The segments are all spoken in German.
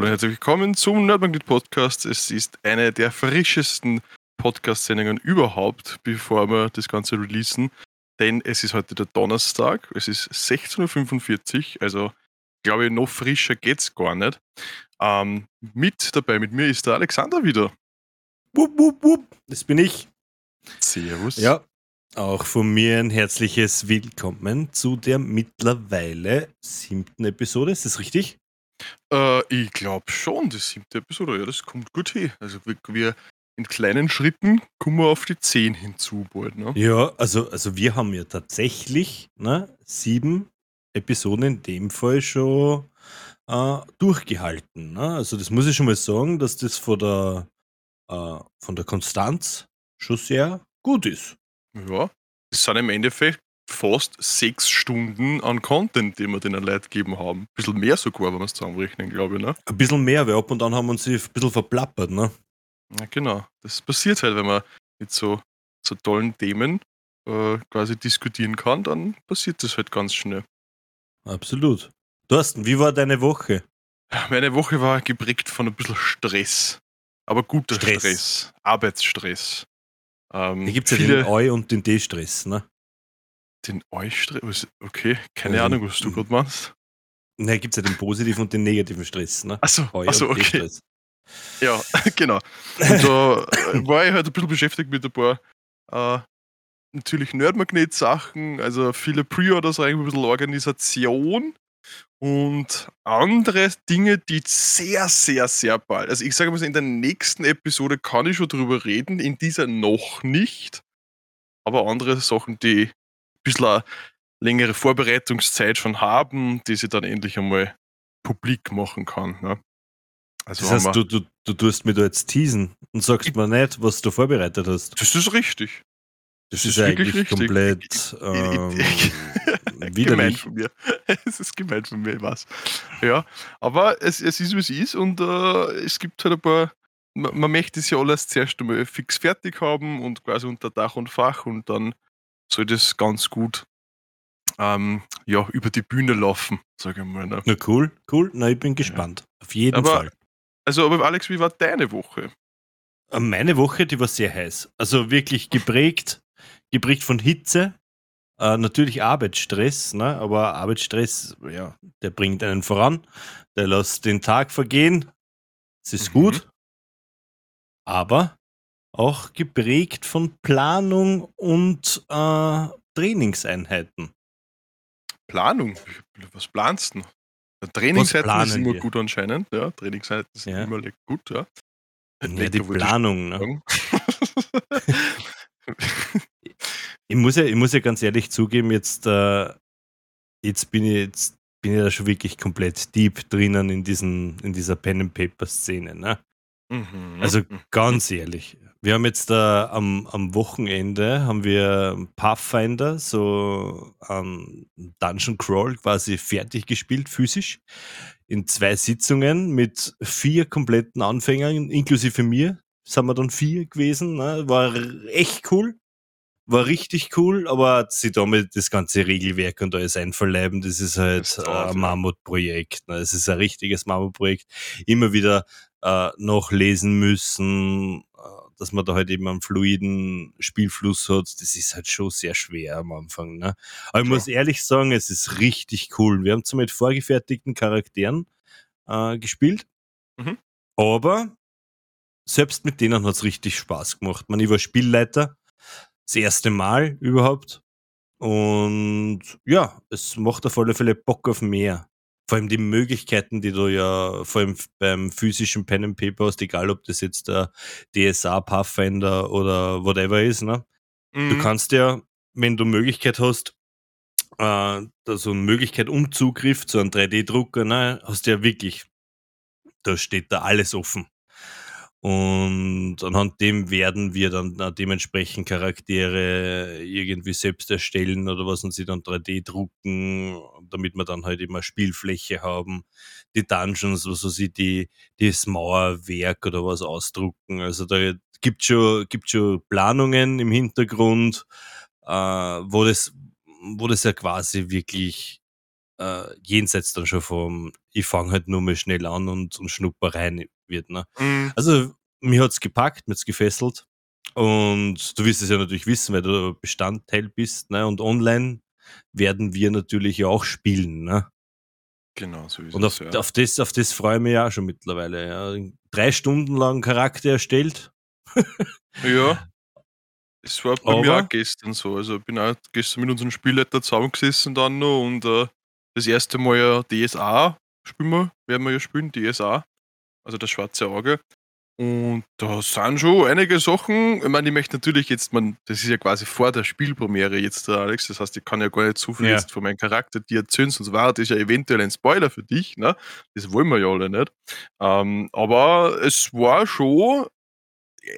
Hallo und herzlich willkommen zum Nerdmagnet Podcast. Es ist eine der frischesten Podcast-Sendungen überhaupt, bevor wir das Ganze releasen. Denn es ist heute der Donnerstag, es ist 16.45 Uhr, also glaube ich, noch frischer geht's gar nicht. Ähm, mit dabei mit mir ist der Alexander wieder. Wupp, wupp, wupp. Das bin ich. Servus. Ja, auch von mir ein herzliches Willkommen zu der mittlerweile siebten Episode. Ist das richtig? Äh, ich glaube schon, die siebte Episode. Ja, das kommt gut hin. Also wir, wir in kleinen Schritten kommen wir auf die zehn hinzu bald. Ne? Ja, also, also wir haben ja tatsächlich ne, sieben Episoden in dem Fall schon äh, durchgehalten. Ne? Also das muss ich schon mal sagen, dass das von der, äh, von der Konstanz schon sehr gut ist. Ja, es sind im Endeffekt fast sechs Stunden an Content, den wir den Leuten gegeben haben. Ein bisschen mehr sogar, wenn wir es zusammenrechnen, glaube ich. Ne? Ein bisschen mehr, weil ab und an haben wir uns ein bisschen verplappert. Ne? Ja, genau. Das passiert halt, wenn man mit so, so tollen Themen äh, quasi diskutieren kann, dann passiert das halt ganz schnell. Absolut. Thorsten, wie war deine Woche? Meine Woche war geprägt von ein bisschen Stress. Aber guter Stress. Stress. Arbeitsstress. Ähm, Hier gibt es ja den Eu- und den D-Stress, ne? Den Eu-Stress? Okay, keine ähm, Ahnung, was du gerade machst. Ne, gibt es ja den positiven und den negativen Stress, ne? Achso, achso okay. Ja, genau. Und da äh, war ich halt ein bisschen beschäftigt mit ein paar äh, natürlich Nerdmagnet-Sachen, also viele Pre-Orders, ein bisschen Organisation und andere Dinge, die sehr, sehr, sehr bald, also ich sage mal, in der nächsten Episode kann ich schon drüber reden, in dieser noch nicht, aber andere Sachen, die bisschen eine längere Vorbereitungszeit schon haben, die sie dann endlich einmal publik machen kann. Ne? Also das heißt, du, du, du tust mir da jetzt teasen und sagst mir nicht, was du vorbereitet hast. Das ist richtig. Das, das ist, ist eigentlich richtig. komplett ähm, gemein von mir. es ist gemein von mir, was. Ja, aber es, es ist, wie es ist und äh, es gibt halt ein paar, man, man, möchte es ja alles zuerst einmal fix fertig haben und quasi unter Dach und Fach und dann soll das ganz gut ähm, ja, über die Bühne laufen, sage ich mal. Ne? Na cool, cool. Na, ich bin gespannt. Ja. Auf jeden aber, Fall. Also, aber Alex, wie war deine Woche? Äh, meine Woche, die war sehr heiß. Also wirklich geprägt geprägt von Hitze, äh, natürlich Arbeitsstress, ne? aber Arbeitsstress, ja, der bringt einen voran, der lässt den Tag vergehen, es ist mhm. gut, aber auch geprägt von Planung und äh, Trainingseinheiten. Planung? Was planst du? Trainingseinheiten ist immer wir? gut anscheinend, ja. Trainingseinheiten sind ja. immer gut, ja. Ja, die Planung, ne? Ich muss ja, ich muss ja ganz ehrlich zugeben, jetzt, äh, jetzt bin ich jetzt bin ich da schon wirklich komplett deep drinnen in diesen, in dieser Pen and Paper Szene. Ne? Mhm. Also ganz ehrlich. Wir haben jetzt äh, am, am Wochenende haben wir Pathfinder, so ähm, Dungeon Crawl quasi fertig gespielt, physisch, in zwei Sitzungen mit vier kompletten Anfängern, inklusive mir, sind wir dann vier gewesen. Ne? War echt cool war richtig cool, aber sie damit das ganze Regelwerk und alles einverleiben, das ist halt das ein Mammutprojekt. Ne? Es ist ein richtiges Mammutprojekt. Immer wieder äh, noch lesen müssen, äh, dass man da halt eben einen fluiden Spielfluss hat. Das ist halt schon sehr schwer am Anfang. Ne? Aber ich ja. muss ehrlich sagen, es ist richtig cool. Wir haben zwar mit vorgefertigten Charakteren äh, gespielt, mhm. aber selbst mit denen hat es richtig Spaß gemacht. Man, ich war Spielleiter das erste Mal überhaupt. Und ja, es macht auf alle Fälle Bock auf mehr. Vor allem die Möglichkeiten, die du ja vor allem beim physischen Pen and Paper hast, egal ob das jetzt der DSA Pathfinder oder whatever ist, ne? Mhm. Du kannst ja, wenn du Möglichkeit hast, äh, so eine Möglichkeit um Zugriff zu einem 3D-Drucker, ne, hast du ja wirklich, da steht da alles offen. Und anhand dem werden wir dann dementsprechend Charaktere irgendwie selbst erstellen oder was und sie dann 3D drucken, damit wir dann halt immer Spielfläche haben. Die Dungeons, also sie die, das Mauerwerk oder was ausdrucken. Also da gibt schon, gibt schon Planungen im Hintergrund, äh, wo das, wo das ja quasi wirklich äh, jenseits dann schon vom, ich fange halt nur mal schnell an und, und schnupper rein wird. Ne? Mhm. Also mir hat es gepackt, mir hat es gefesselt. Und du wirst es ja natürlich wissen, weil du Bestandteil bist. Ne? Und online werden wir natürlich ja auch spielen. Ne? Genau, so ist Und auf, es, ja. auf, das, auf das freue ich mich ja schon mittlerweile. Ja. Drei Stunden lang Charakter erstellt. ja. Es war bei Aber, mir auch gestern so. Also ich bin auch gestern mit unserem Spielleiter zusammengesessen dann noch und äh, das erste Mal ja DSA spielen wir, werden wir ja spielen, DSA. Also das schwarze Auge. Und da sind schon einige Sachen. Ich meine, ich möchte natürlich jetzt, man, das ist ja quasi vor der Spielpremiere jetzt, der Alex. Das heißt, ich kann ja gar nicht so viel ja. jetzt von meinem Charakter dir erzählen, sonst war das ja eventuell ein Spoiler für dich. Ne? Das wollen wir ja alle nicht. Ähm, aber es war schon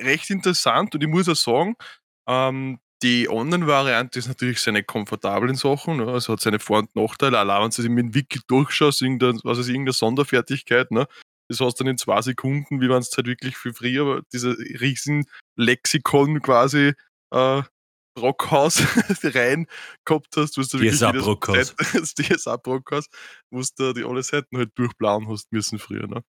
recht interessant und ich muss auch sagen, ähm, die Online-Variante ist natürlich seine komfortablen Sachen, ne? also hat seine Vor- und Nachteile. Allein wenn du mit dem Wiki durchschaust, irgendeine, was ist, irgendeine Sonderfertigkeit, ne? das hast du dann in zwei Sekunden, wie man es halt wirklich für früher, dieser riesen Lexikon quasi äh, Brockhaus rein gehabt hast, wo du wirklich Brockhaus. das DSA Brockhaus, wo du die alle Seiten halt durchplanen hast müssen früher. Ne?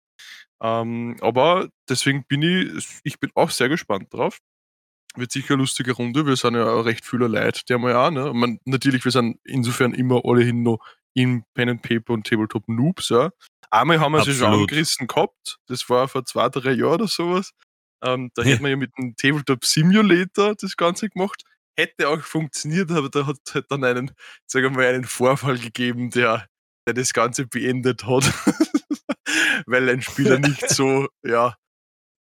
Ähm, aber deswegen bin ich, ich bin auch sehr gespannt drauf. Wird sicher eine lustige Runde. Wir sind ja auch recht viele Leute, der mal auch. Ne? Man, natürlich, wir sind insofern immer alle hin noch in Pen and Paper und Tabletop Noobs. Ja? Einmal haben wir sie schon angerissen gehabt. Das war vor zwei, drei Jahren oder sowas. Ähm, da ja. hätten wir ja mit dem Tabletop Simulator das Ganze gemacht. Hätte auch funktioniert, aber da hat es halt dann einen, sagen wir mal, einen Vorfall gegeben, der, der das Ganze beendet hat. Weil ein Spieler nicht so, ja,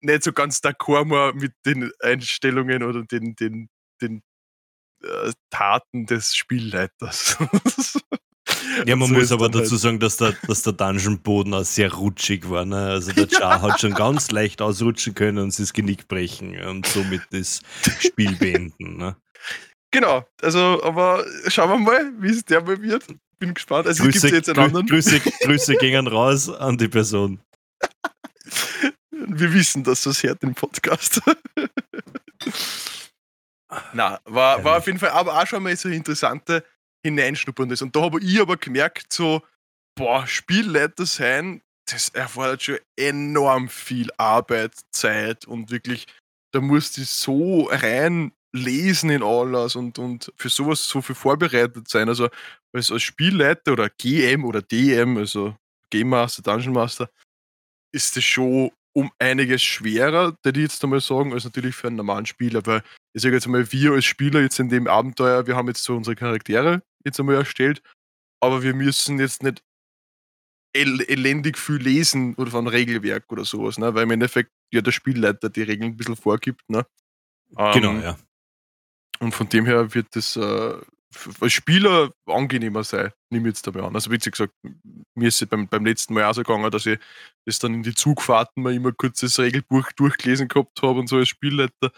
nicht so ganz d'accord war mit den Einstellungen oder den, den, den äh, Taten des Spielleiters. Ja, man so muss aber dazu halt. sagen, dass der, dass der Dungeon-Boden auch sehr rutschig war. Ne? Also der Char hat schon ganz leicht ausrutschen können und sich das Genick brechen und somit das Spiel beenden. Ne? Genau, also aber schauen wir mal, wie es der mal wird. Bin gespannt. Also Grüße, jetzt einen anderen. Grüße, Grüße gingen raus an die Person. Wir wissen, dass das hört im Podcast. Na, war, war auf jeden Fall aber auch schon mal so interessante hineinschnuppern ist. Und da habe ich aber gemerkt, so, boah, Spielleiter sein, das erfordert schon enorm viel Arbeit, Zeit und wirklich, da musst du so reinlesen in alles und, und für sowas so viel vorbereitet sein. Also als, als Spielleiter oder GM oder DM, also Game Master, Dungeon Master, ist das schon um einiges schwerer, würde ich jetzt einmal sagen, als natürlich für einen normalen Spieler, weil ich sage jetzt einmal, wir als Spieler jetzt in dem Abenteuer, wir haben jetzt so unsere Charaktere jetzt einmal erstellt, aber wir müssen jetzt nicht el elendig viel lesen oder von Regelwerk oder sowas, ne? weil im Endeffekt ja der Spielleiter die Regeln ein bisschen vorgibt. Ne? Genau, ähm, ja. Und von dem her wird das äh, als Spieler angenehmer sein, nehme ich jetzt dabei an. Also wie gesagt, mir ist es beim, beim letzten Mal auch so gegangen, dass ich das dann in die Zugfahrten mal immer kurz das Regelbuch durchgelesen gehabt habe und so als Spielleiter.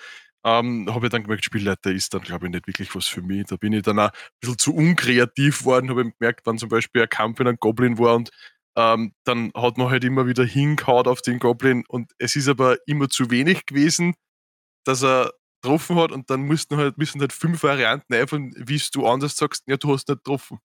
Ähm, habe ich dann gemerkt, Spielleiter ist dann, glaube ich, nicht wirklich was für mich. Da bin ich dann auch ein bisschen zu unkreativ geworden, habe ich gemerkt, wenn zum Beispiel ein Kampf in einem Goblin war und ähm, dann hat man halt immer wieder hingehauen auf den Goblin und es ist aber immer zu wenig gewesen, dass er getroffen hat und dann mussten halt, müssen halt fünf Varianten einfallen, wie du anders sagst, ja, du hast nicht getroffen.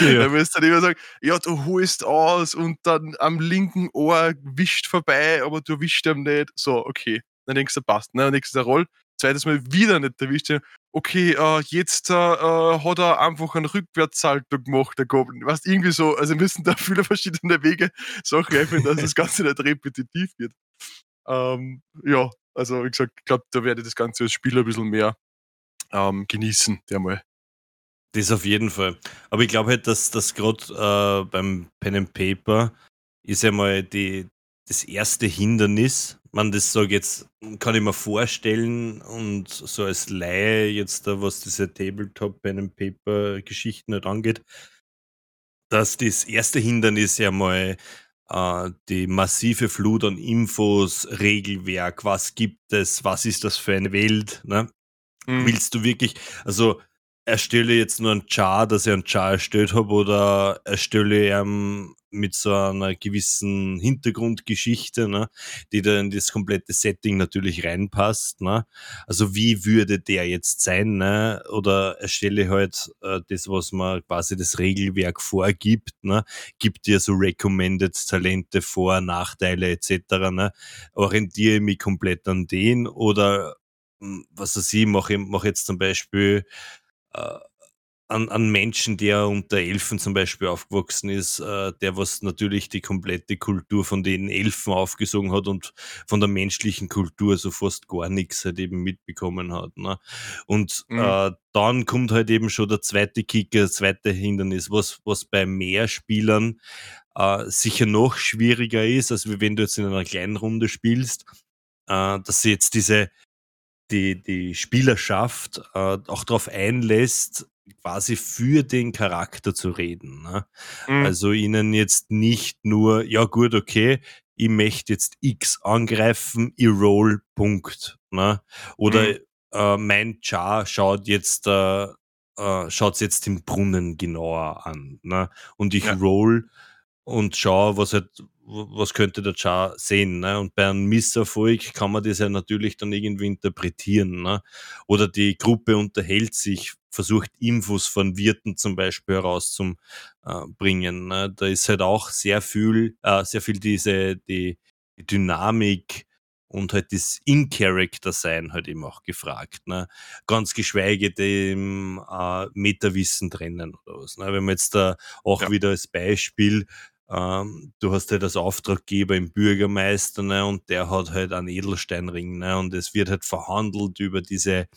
ja. Dann musst du dann immer sagen, ja, du holst aus und dann am linken Ohr wischt vorbei, aber du wischt ihm nicht. So, okay. Dann denkst du, passt. Ne? Dann nächstes Roll. Zweites Mal wieder nicht erwischt. Okay, äh, jetzt äh, hat er einfach einen Rückwärtssalto gemacht, der Goblin. Weißt irgendwie so, also müssen da viele verschiedene Wege Sachen einfallen, dass das Ganze nicht repetitiv wird. Ähm, ja, also, wie gesagt, ich glaube, da werde ich das Ganze als Spieler ein bisschen mehr ähm, genießen, der mal. Das auf jeden Fall. Aber ich glaube halt, dass das gerade äh, beim Pen and Paper ist ja mal die, das erste Hindernis. Man, das sage jetzt, kann ich mir vorstellen und so als Laie jetzt da, was diese Tabletop Pen and Paper Geschichten halt angeht, dass das erste Hindernis ja mal die massive Flut an Infos, Regelwerk, was gibt es, was ist das für eine Welt, ne? Mhm. Willst du wirklich, also erstelle jetzt nur ein Char, dass ich einen Char erstellt habe, oder erstelle ich mit so einer gewissen Hintergrundgeschichte, ne, die da in das komplette Setting natürlich reinpasst. Ne? Also wie würde der jetzt sein? Ne? Oder erstelle halt äh, das, was man quasi das Regelwerk vorgibt, ne? gibt dir so recommended Talente vor, Nachteile etc. Ne? Orientiere mich komplett an den oder hm, was weiß ich, mache mach jetzt zum Beispiel äh, an, an Menschen, der unter Elfen zum Beispiel aufgewachsen ist, äh, der was natürlich die komplette Kultur von den Elfen aufgesogen hat und von der menschlichen Kultur so fast gar nichts halt eben mitbekommen hat. Ne? Und mhm. äh, dann kommt halt eben schon der zweite Kicker, das zweite Hindernis, was, was bei mehr Spielern äh, sicher noch schwieriger ist, als wenn du jetzt in einer kleinen Runde spielst, äh, dass sie jetzt diese die, die Spielerschaft äh, auch darauf einlässt, quasi für den Charakter zu reden. Ne? Mhm. Also ihnen jetzt nicht nur, ja gut, okay, ich möchte jetzt X angreifen, ich roll, Punkt. Ne? Oder mhm. äh, mein Char schaut jetzt, äh, äh, schaut jetzt den Brunnen genauer an. Ne? Und ich ja. roll und schaue, was halt, was könnte der Char sehen. Ne? Und bei einem Misserfolg kann man das ja natürlich dann irgendwie interpretieren. Ne? Oder die Gruppe unterhält sich, versucht Infos von Wirten zum Beispiel herauszubringen. Ne? Da ist halt auch sehr viel, äh, sehr viel diese die, die Dynamik und halt das In-Character-Sein halt eben auch gefragt. Ne? Ganz geschweige dem äh, Metawissen trennen oder was. Ne? Wenn man jetzt da auch ja. wieder als Beispiel ähm, du hast halt als Auftraggeber im Bürgermeister ne, und der hat halt einen Edelsteinring ne, und es wird halt verhandelt über diese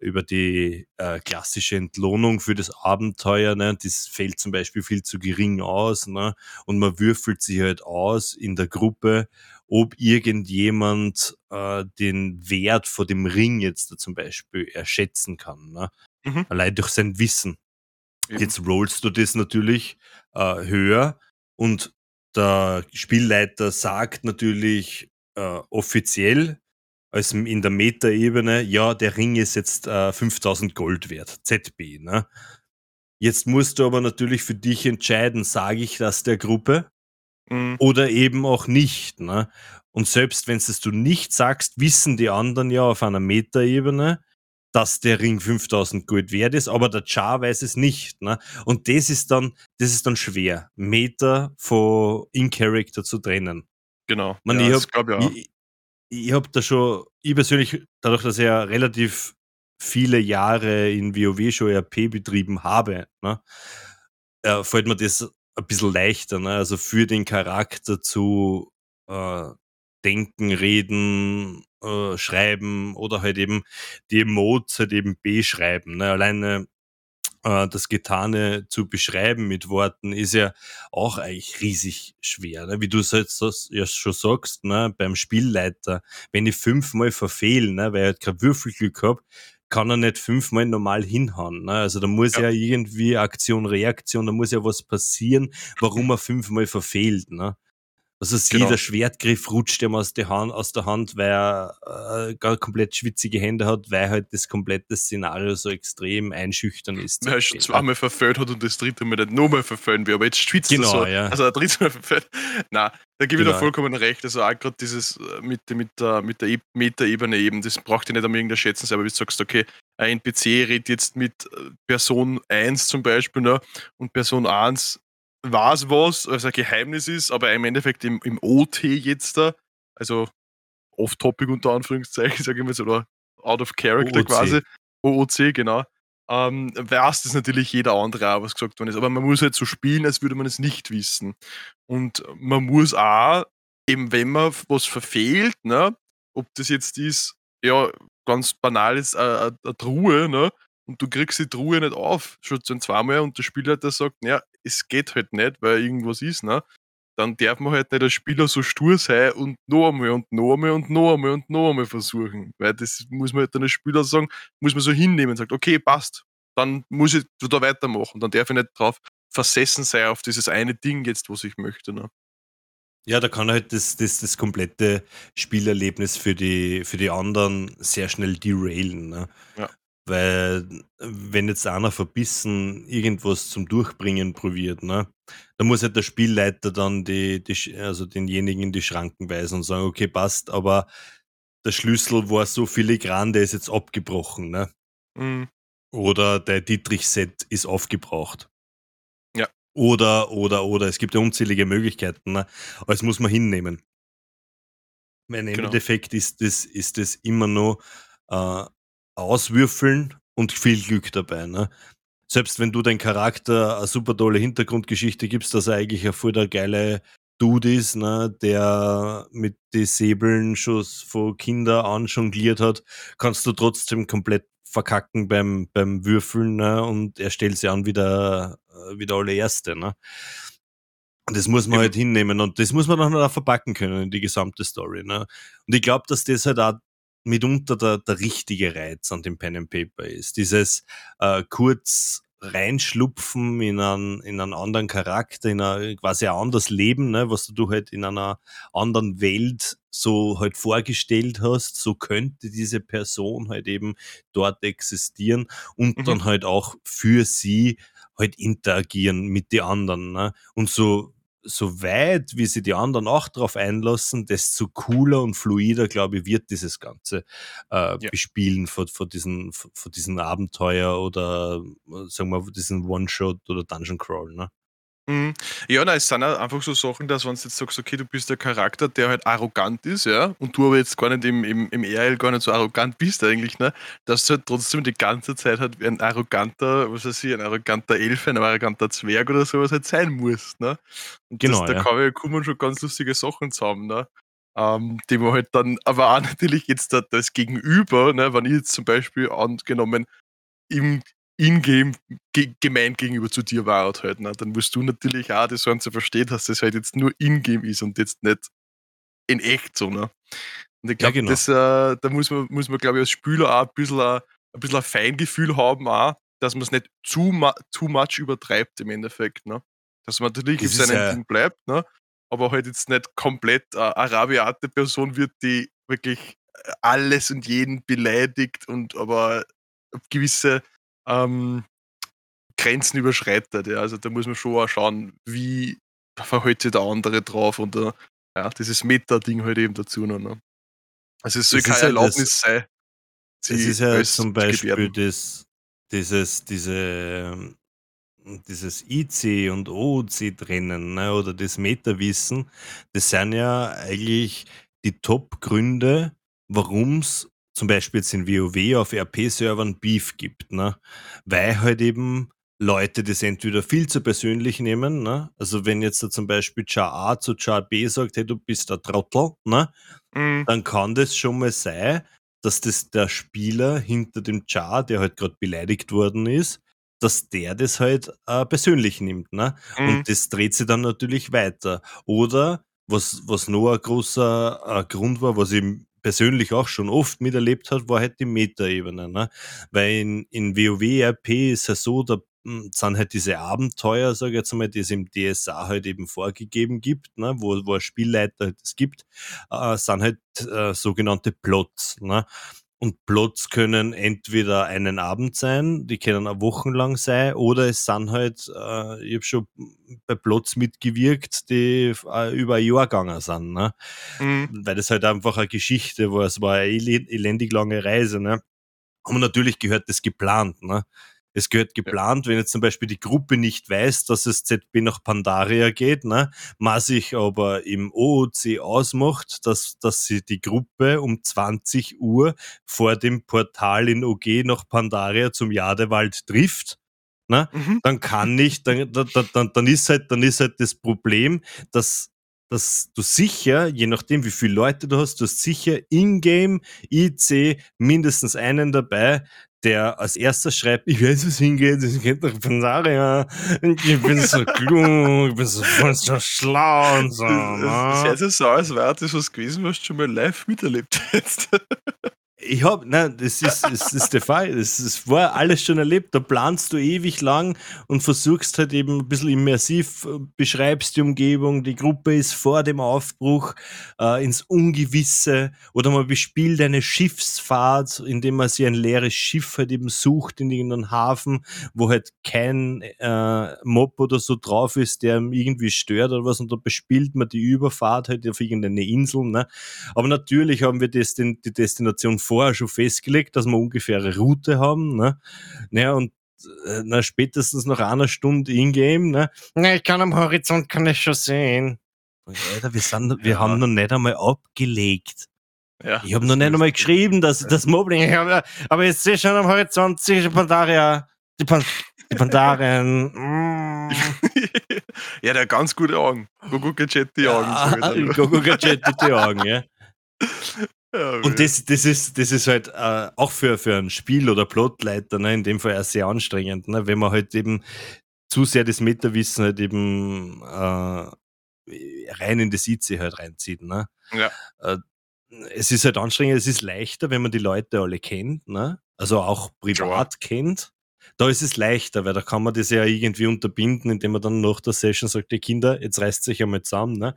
über die äh, klassische Entlohnung für das Abenteuer. Ne? Das fällt zum Beispiel viel zu gering aus. Ne? Und man würfelt sich halt aus in der Gruppe, ob irgendjemand äh, den Wert vor dem Ring jetzt da zum Beispiel erschätzen kann. Ne? Mhm. Allein durch sein Wissen. Eben. Jetzt rollst du das natürlich äh, höher und der Spielleiter sagt natürlich äh, offiziell, als in der Meta-Ebene, ja, der Ring ist jetzt äh, 5000 Gold wert, ZB. Ne? Jetzt musst du aber natürlich für dich entscheiden, sage ich das der Gruppe mhm. oder eben auch nicht. Ne? Und selbst wenn es du nicht sagst, wissen die anderen ja auf einer Meta-Ebene, dass der Ring 5000 Gold wert ist, aber der Char weiß es nicht. Ne? Und das ist dann, das ist dann schwer, Meta von In-Character zu trennen. Genau. Man, ja, ich habe ja. ich, ich hab da schon, ich persönlich, dadurch, dass ich ja relativ viele Jahre in WoW schon RP betrieben habe, ne, äh, fällt mir das ein bisschen leichter. Ne? Also für den Charakter zu äh, denken, reden, äh, schreiben oder halt eben die Emotes halt eben beschreiben. Ne? Alleine das Getane zu beschreiben mit Worten ist ja auch eigentlich riesig schwer. Ne? Wie du es jetzt ja schon sagst, ne? beim Spielleiter, wenn ich fünfmal verfehle, ne? weil ich halt kein Würfelglück habe, kann er nicht fünfmal normal hinhauen. Ne? Also da muss ja. ja irgendwie Aktion, Reaktion, da muss ja was passieren, warum er fünfmal verfehlt. Ne? Also genau. jeder Schwertgriff rutscht ihm aus der Hand, aus der Hand weil er äh, gar komplett schwitzige Hände hat, weil halt das komplette Szenario so extrem einschüchtern ist. Weil er schon zweimal verfehlt hat und das dritte Mal nicht nochmal verfehlen will, aber jetzt schwitzt genau, er so. Ja. Also ein drittes Mal verfehlt. Nein, da gebe ich genau. dir vollkommen recht. Also auch gerade dieses äh, mit, mit der, mit der Meta-Ebene eben, das braucht ihr nicht am irgendeiner schätzen, aber wie du sagst, okay, ein NPC redet jetzt mit äh, Person 1 zum Beispiel ne, und Person 1 weiß was, was ein Geheimnis ist, aber im Endeffekt im, im OT jetzt da, also off-topic unter Anführungszeichen, sage ich mal so, oder out of character OOC. quasi, OOC, genau, ähm, weiß das natürlich jeder andere auch, was gesagt worden ist. Aber man muss halt so spielen, als würde man es nicht wissen. Und man muss auch, eben wenn man was verfehlt, ne, ob das jetzt ist, ja, ganz banal ist, eine, Truhe, ne, und du kriegst die Truhe nicht auf, schon zweimal und der Spielleiter sagt, ja, es geht halt nicht, weil irgendwas ist, ne? Dann darf man halt nicht als Spieler so stur sein und noch einmal und noch einmal und noch einmal und noch einmal versuchen. Weil das muss man halt dann als Spieler sagen, muss man so hinnehmen und sagt, okay, passt, dann muss ich da weitermachen. Dann darf ich nicht drauf versessen sein auf dieses eine Ding jetzt, was ich möchte. Ne? Ja, da kann halt das, das, das komplette Spielerlebnis für die, für die anderen sehr schnell derailen. Ne? Ja. Weil, wenn jetzt einer verbissen irgendwas zum Durchbringen probiert, ne, dann muss halt der Spielleiter dann die, die, also denjenigen in die Schranken weisen und sagen, okay, passt, aber der Schlüssel war so filigran, der ist jetzt abgebrochen, ne? Mhm. Oder der Dietrich-Set ist aufgebraucht. Ja. Oder, oder, oder. Es gibt ja unzählige Möglichkeiten, ne? aber das muss man hinnehmen. Mein genau. Endeffekt ist das, ist das immer nur äh, auswürfeln und viel Glück dabei. Ne? Selbst wenn du dein Charakter eine super tolle Hintergrundgeschichte gibst, dass er eigentlich ein voll der geile Dude ist, ne, der mit den Säbeln schon von Kinder an jongliert hat, kannst du trotzdem komplett verkacken beim, beim Würfeln ne, und er stellt sie an wie der, äh, wie der allererste. Ne. Und das muss man halt hinnehmen und das muss man dann auch verpacken können in die gesamte Story. Ne? Und ich glaube, dass das halt auch mitunter der, der richtige Reiz an dem Pen and Paper ist. Dieses äh, kurz reinschlupfen in einen, in einen anderen Charakter, in ein quasi ein anderes Leben, ne, was du halt in einer anderen Welt so halt vorgestellt hast, so könnte diese Person halt eben dort existieren und mhm. dann halt auch für sie halt interagieren mit den anderen. Ne? Und so so weit, wie sie die anderen auch darauf einlassen, desto cooler und fluider, glaube ich, wird dieses ganze äh, ja. Bespielen von, von, diesen, von diesen Abenteuer oder sagen wir diesen One-Shot oder Dungeon Crawl. Ne? Mhm. Ja, na, es sind auch einfach so Sachen, dass wenn du jetzt sagst, okay, du bist der Charakter, der halt arrogant ist, ja, und du aber jetzt gar nicht im, im, im RL gar nicht so arrogant bist eigentlich, ne, dass du halt trotzdem die ganze Zeit halt ein arroganter, was weiß ich, ein arroganter Elf, ein arroganter Zwerg oder sowas halt sein musst, ne. Und genau, das, da ja. kann man, kann man schon ganz lustige Sachen zusammen, ne. Ähm, die man halt dann, aber auch natürlich jetzt das Gegenüber, ne, wenn ich jetzt zum Beispiel angenommen im, in-game ge gemein gegenüber zu dir war halt, ne? dann musst du natürlich auch das Ganze verstehen, dass das halt jetzt nur in-game ist und jetzt nicht in echt so. Ne? Und ich glaube, ja, genau. äh, da muss man, muss man glaube ich, als Spieler auch ein bisschen ein, ein, bisschen ein Feingefühl haben, auch, dass man es nicht zu, too much übertreibt im Endeffekt. Ne? Dass man natürlich das auf seinem ja Ding bleibt, ne? aber halt jetzt nicht komplett äh, eine rabiate Person wird, die wirklich alles und jeden beleidigt und aber gewisse ähm, Grenzen überschreitet. Ja. Also da muss man schon auch schauen, wie verhält sich der andere drauf und uh, ja, dieses Meta-Ding halt eben dazu noch. Ne? Also es soll keine Erlaubnis das, sein. Es ist ja zum Beispiel das, dieses, diese, ähm, dieses IC und OC trennen ne, oder das Meta-Wissen, das sind ja eigentlich die Top-Gründe, warum es zum Beispiel jetzt in WoW auf RP-Servern Beef gibt, ne? Weil halt eben Leute das entweder viel zu persönlich nehmen, ne? Also wenn jetzt da zum Beispiel Char A zu Char B sagt, hey, du bist der Trottel, ne? Mhm. Dann kann das schon mal sein, dass das der Spieler hinter dem Char, der halt gerade beleidigt worden ist, dass der das halt äh, persönlich nimmt, ne? Mhm. Und das dreht sich dann natürlich weiter. Oder was, was noch ein großer äh, Grund war, was ich persönlich auch schon oft miterlebt hat, war halt die Metaebene. Ne? Weil in, in WoW RP ist es so, da hm, sind halt diese Abenteuer, sage ich jetzt mal, die es im DSA halt eben vorgegeben gibt, ne, wo, wo ein Spielleiter halt es gibt, äh, sind halt äh, sogenannte Plots. Ne? Und Plots können entweder einen Abend sein, die können auch wochenlang sein, oder es sind halt, äh, ich habe schon bei Plots mitgewirkt, die äh, über ein Jahr gegangen sind. Ne? Mhm. Weil das halt einfach eine Geschichte war, es war eine elendig lange Reise. Ne? Und natürlich gehört das geplant. Ne? Es gehört geplant, wenn jetzt zum Beispiel die Gruppe nicht weiß, dass es ZB nach Pandaria geht, ne, man sich aber im OOC ausmacht, dass, dass sie die Gruppe um 20 Uhr vor dem Portal in OG nach Pandaria zum Jadewald trifft, ne, mhm. dann kann nicht, dann, dann, dann, dann, ist halt, dann ist halt das Problem, dass dass du sicher, je nachdem wie viele Leute du hast, du hast sicher in-game IC mindestens einen dabei, der als erster schreibt, ich weiß, es hingeht, ich kennt doch Pansaria, ich bin so klug, ich bin so voll so schlau und so. Das, das, das ne? hört sich so aus, wäre das was gewesen, was du schon mal live miterlebt hättest. Ich habe, nein, das ist, das ist der Fall. Das, das war alles schon erlebt. Da planst du ewig lang und versuchst halt eben ein bisschen immersiv, äh, beschreibst die Umgebung, die Gruppe ist vor dem Aufbruch äh, ins Ungewisse oder man bespielt eine Schiffsfahrt, indem man sich ein leeres Schiff halt eben sucht in irgendeinem Hafen, wo halt kein äh, Mob oder so drauf ist, der irgendwie stört oder was und da bespielt man die Überfahrt halt auf irgendeine Insel. Ne? Aber natürlich haben wir das, die Destination vorher schon festgelegt, dass wir ungefähr eine Route haben. Ne? Naja, und äh, na, spätestens nach einer Stunde in-game, ne? Na, ich kann am Horizont kann ich schon sehen. Alter, wir, sind, wir ja. haben noch nicht einmal abgelegt. Ja, ich habe noch nicht einmal geschrieben, dass ich das Mobbing habe. Aber jetzt sehe ich schon am Horizont, sehe ich Pandaria. Die, Pan die Pandarien. Mm. ja, der hat ganz gute Augen. Gogo Gadget Augen. Gogo Gadget die Augen, ja. Und das, das, ist, das ist halt äh, auch für, für ein Spiel oder Plotleiter, ne, in dem Fall auch sehr anstrengend, ne, wenn man halt eben zu sehr das Metawissen halt eben äh, rein in das IC halt reinzieht. Ne? Ja. Äh, es ist halt anstrengend, es ist leichter, wenn man die Leute alle kennt, ne? also auch privat ja. kennt. Da ist es leichter, weil da kann man das ja irgendwie unterbinden, indem man dann nach der Session sagt, die Kinder, jetzt reißt sich einmal zusammen. Ne?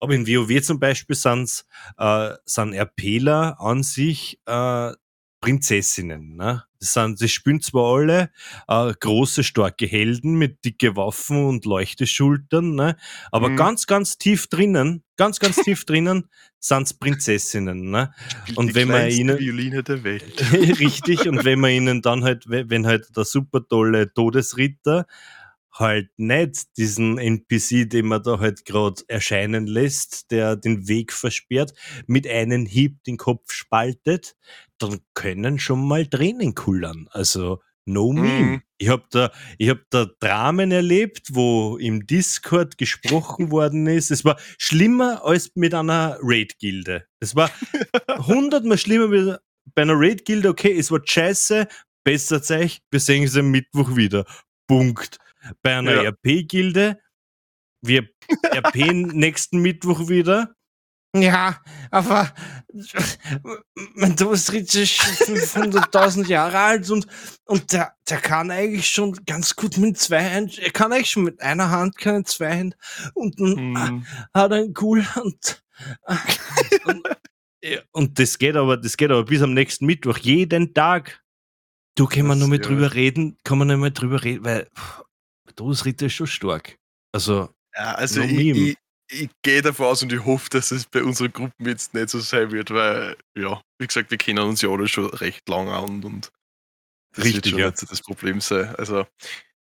Aber in WoW zum Beispiel äh, sind RPler an sich äh, Prinzessinnen. Ne? Das, sind, das spielen zwar alle äh, große, starke Helden mit dicke Waffen und Leuchteschultern, ne? aber mhm. ganz, ganz tief drinnen, ganz, ganz tief drinnen sind's Prinzessinnen. Ne? und wenn man ihnen Violine der Welt. richtig, und wenn man ihnen dann halt, wenn halt der super tolle Todesritter halt nicht diesen NPC, den man da halt gerade erscheinen lässt, der den Weg versperrt, mit einem Hieb den Kopf spaltet, dann können schon mal Tränen kullern. Also no meme. Mhm. Ich habe da, ich hab da Dramen erlebt, wo im Discord gesprochen worden ist. Es war schlimmer als mit einer Raid-Gilde. Es war hundertmal schlimmer mit, bei einer Raid-Gilde. Okay, es war scheiße, besser Zeich, wir sehen uns am Mittwoch wieder. Punkt bei einer ja. RP-Gilde. Wir RP nächsten Mittwoch wieder. Ja, aber mein Toastritz ist 500.000 Jahre alt und, und der, der kann eigentlich schon ganz gut mit zwei Händen, er kann eigentlich schon mit einer Hand keine zwei Hände und dann mhm. hat er einen cool und, und, und das geht aber, das geht aber bis am nächsten Mittwoch, jeden Tag. Du kann man nur mal ja. drüber reden, kann man nur mal drüber reden, weil Todesritter ist schon stark. Also, ja, also ich, ich, ich gehe davon aus und ich hoffe, dass es bei unseren Gruppen jetzt nicht so sein wird, weil, ja, wie gesagt, wir kennen uns ja alle schon recht lange an und das Richtig, wird schon ja. nicht das Problem sein. Also,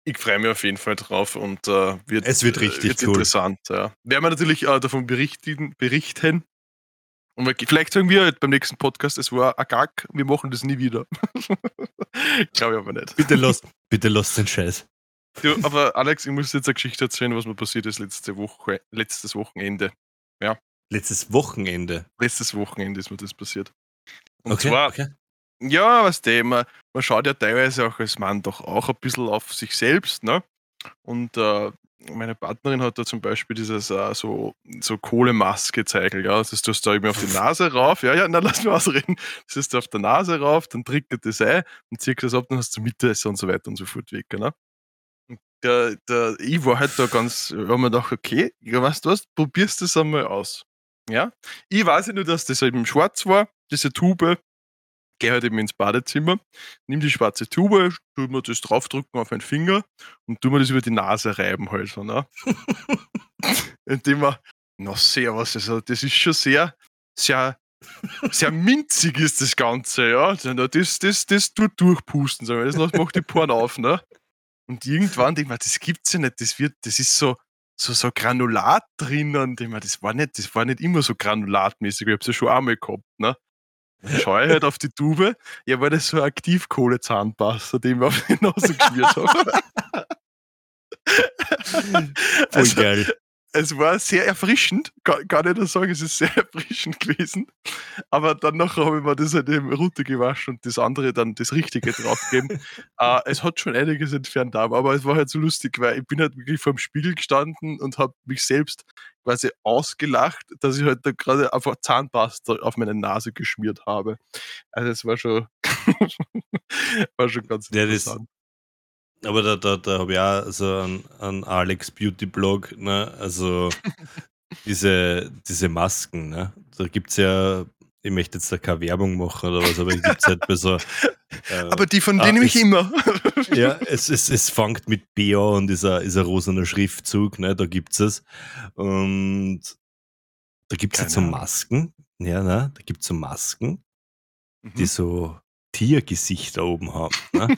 ich freue mich auf jeden Fall drauf und äh, wird, es wird richtig wird cool. interessant. Ja. Werden wir natürlich äh, davon berichten, berichten. Und vielleicht sagen wir beim nächsten Podcast, es war ein Gag, wir machen das nie wieder. Glaube ich aber nicht. Bitte lass, bitte lass den Scheiß. Du, aber Alex, ich muss jetzt eine Geschichte erzählen, was mir passiert ist letzte Woche, letztes Wochenende. Ja. Letztes Wochenende? Letztes Wochenende ist mir das passiert. Und okay, zwar, okay. ja, was der, man, man schaut ja teilweise auch als Mann doch auch ein bisschen auf sich selbst, ne? Und äh, meine Partnerin hat da zum Beispiel dieses uh, so, so Kohlemaske-Zeichen, ja. Das tust du da irgendwie auf die Nase rauf. Ja, ja, dann lass mich ausreden. Das ist auf der Nase rauf, dann triggert das ein und ziehst das ab, dann hast du Mitte und so weiter und so fort weg, ne? Der, der, ich war halt da ganz, ich habe mir gedacht, okay, ja, weißt du was, probierst das einmal aus. Ja, ich weiß ja nur, dass das eben schwarz war, diese Tube. Gehe halt eben ins Badezimmer, nimm die schwarze Tube, tu mir das draufdrücken auf meinen Finger und tu mir das über die Nase reiben halt so, ne? Indem man, na sehr was, also das ist schon sehr, sehr, sehr minzig ist das Ganze, ja. Das, das, das tut durchpusten, sagen wir. Das macht die Poren auf, ne? Und irgendwann denke ich mir, das gibt's ja nicht, das wird, das ist so, so, so Granulat drinnen. Ich mir, das war nicht, das war nicht immer so granulatmäßig, ich hab's ja schon einmal gehabt, ne? Dann schaue ich halt auf die Tube, ja, war das so Aktivkohle-Zahnpasta, den ich auf die Nase geschmiert habe. Voll also, geil. Es war sehr erfrischend, kann, kann ich das sagen, es ist sehr erfrischend gewesen. Aber dann nachher habe ich mir das halt eben runtergewaschen und das andere dann das Richtige draufgegeben. äh, es hat schon einiges entfernt, aber es war halt so lustig, weil ich bin halt wirklich vor dem Spiegel gestanden und habe mich selbst quasi ausgelacht, dass ich halt da gerade einfach Zahnpasta auf meine Nase geschmiert habe. Also es war schon, war schon ganz ja, interessant. Aber da, da, da habe ich auch so einen, einen Alex Beauty Blog, ne? Also diese, diese Masken, ne? Da gibt es ja, ich möchte jetzt da keine Werbung machen oder was, aber gibt es halt bei so. Äh, aber die von denen ah, ich immer. ja, es, es, es fängt mit BA und dieser, dieser rosaner Schriftzug, ne? Da gibt es. Und da gibt es jetzt so Masken. Ja, ne? Da gibt es so Masken, mhm. die so Tiergesichter oben haben. Ne?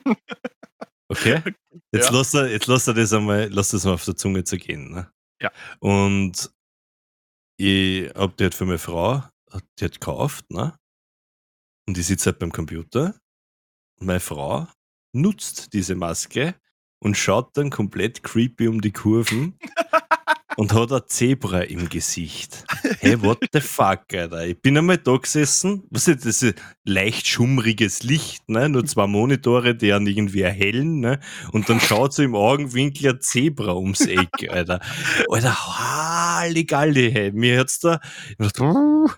Okay? Jetzt, ja. lass er, jetzt lass er das einmal, lass das mal auf der Zunge zergehen. Ne? Ja. Und ich hab die halt für meine Frau, die hat gekauft, ne? Und die sitzt halt beim Computer. Und meine Frau nutzt diese Maske und schaut dann komplett creepy um die Kurven und hat ein Zebra im Gesicht. Hey, what the fuck, Alter? Ich bin einmal da gesessen, was ist das, ist leicht schummriges Licht, ne? nur zwei Monitore, die an irgendwie erhellen, ne? und dann schaut so im Augenwinkel ein Zebra ums Eck, Alter. Alter, Halligalli, hey, mir hat's da, dachte, uh,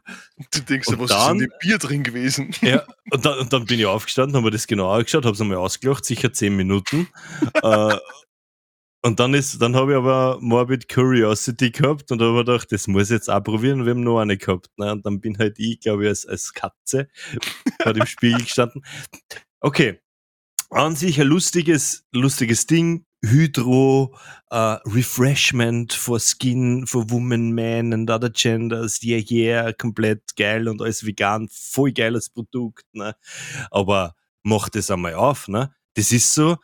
Du denkst, was dann, ist in dem Bier drin gewesen? Ja, und dann, und dann bin ich aufgestanden, habe mir das genau angeschaut, habe es einmal ausgelacht, sicher zehn Minuten. äh, und dann ist, dann habe ich aber Morbid Curiosity gehabt und habe gedacht, das muss ich jetzt auch probieren. Wir haben noch eine gehabt. Ne? Und dann bin halt ich, glaube ich, als, als Katze vor dem Spiegel gestanden. Okay. An sich ein lustiges, lustiges Ding. Hydro, uh, Refreshment for Skin, for Women, Men and other genders, yeah, yeah, komplett geil und alles vegan, voll geiles Produkt, ne? Aber mach das einmal auf, ne? Das ist so,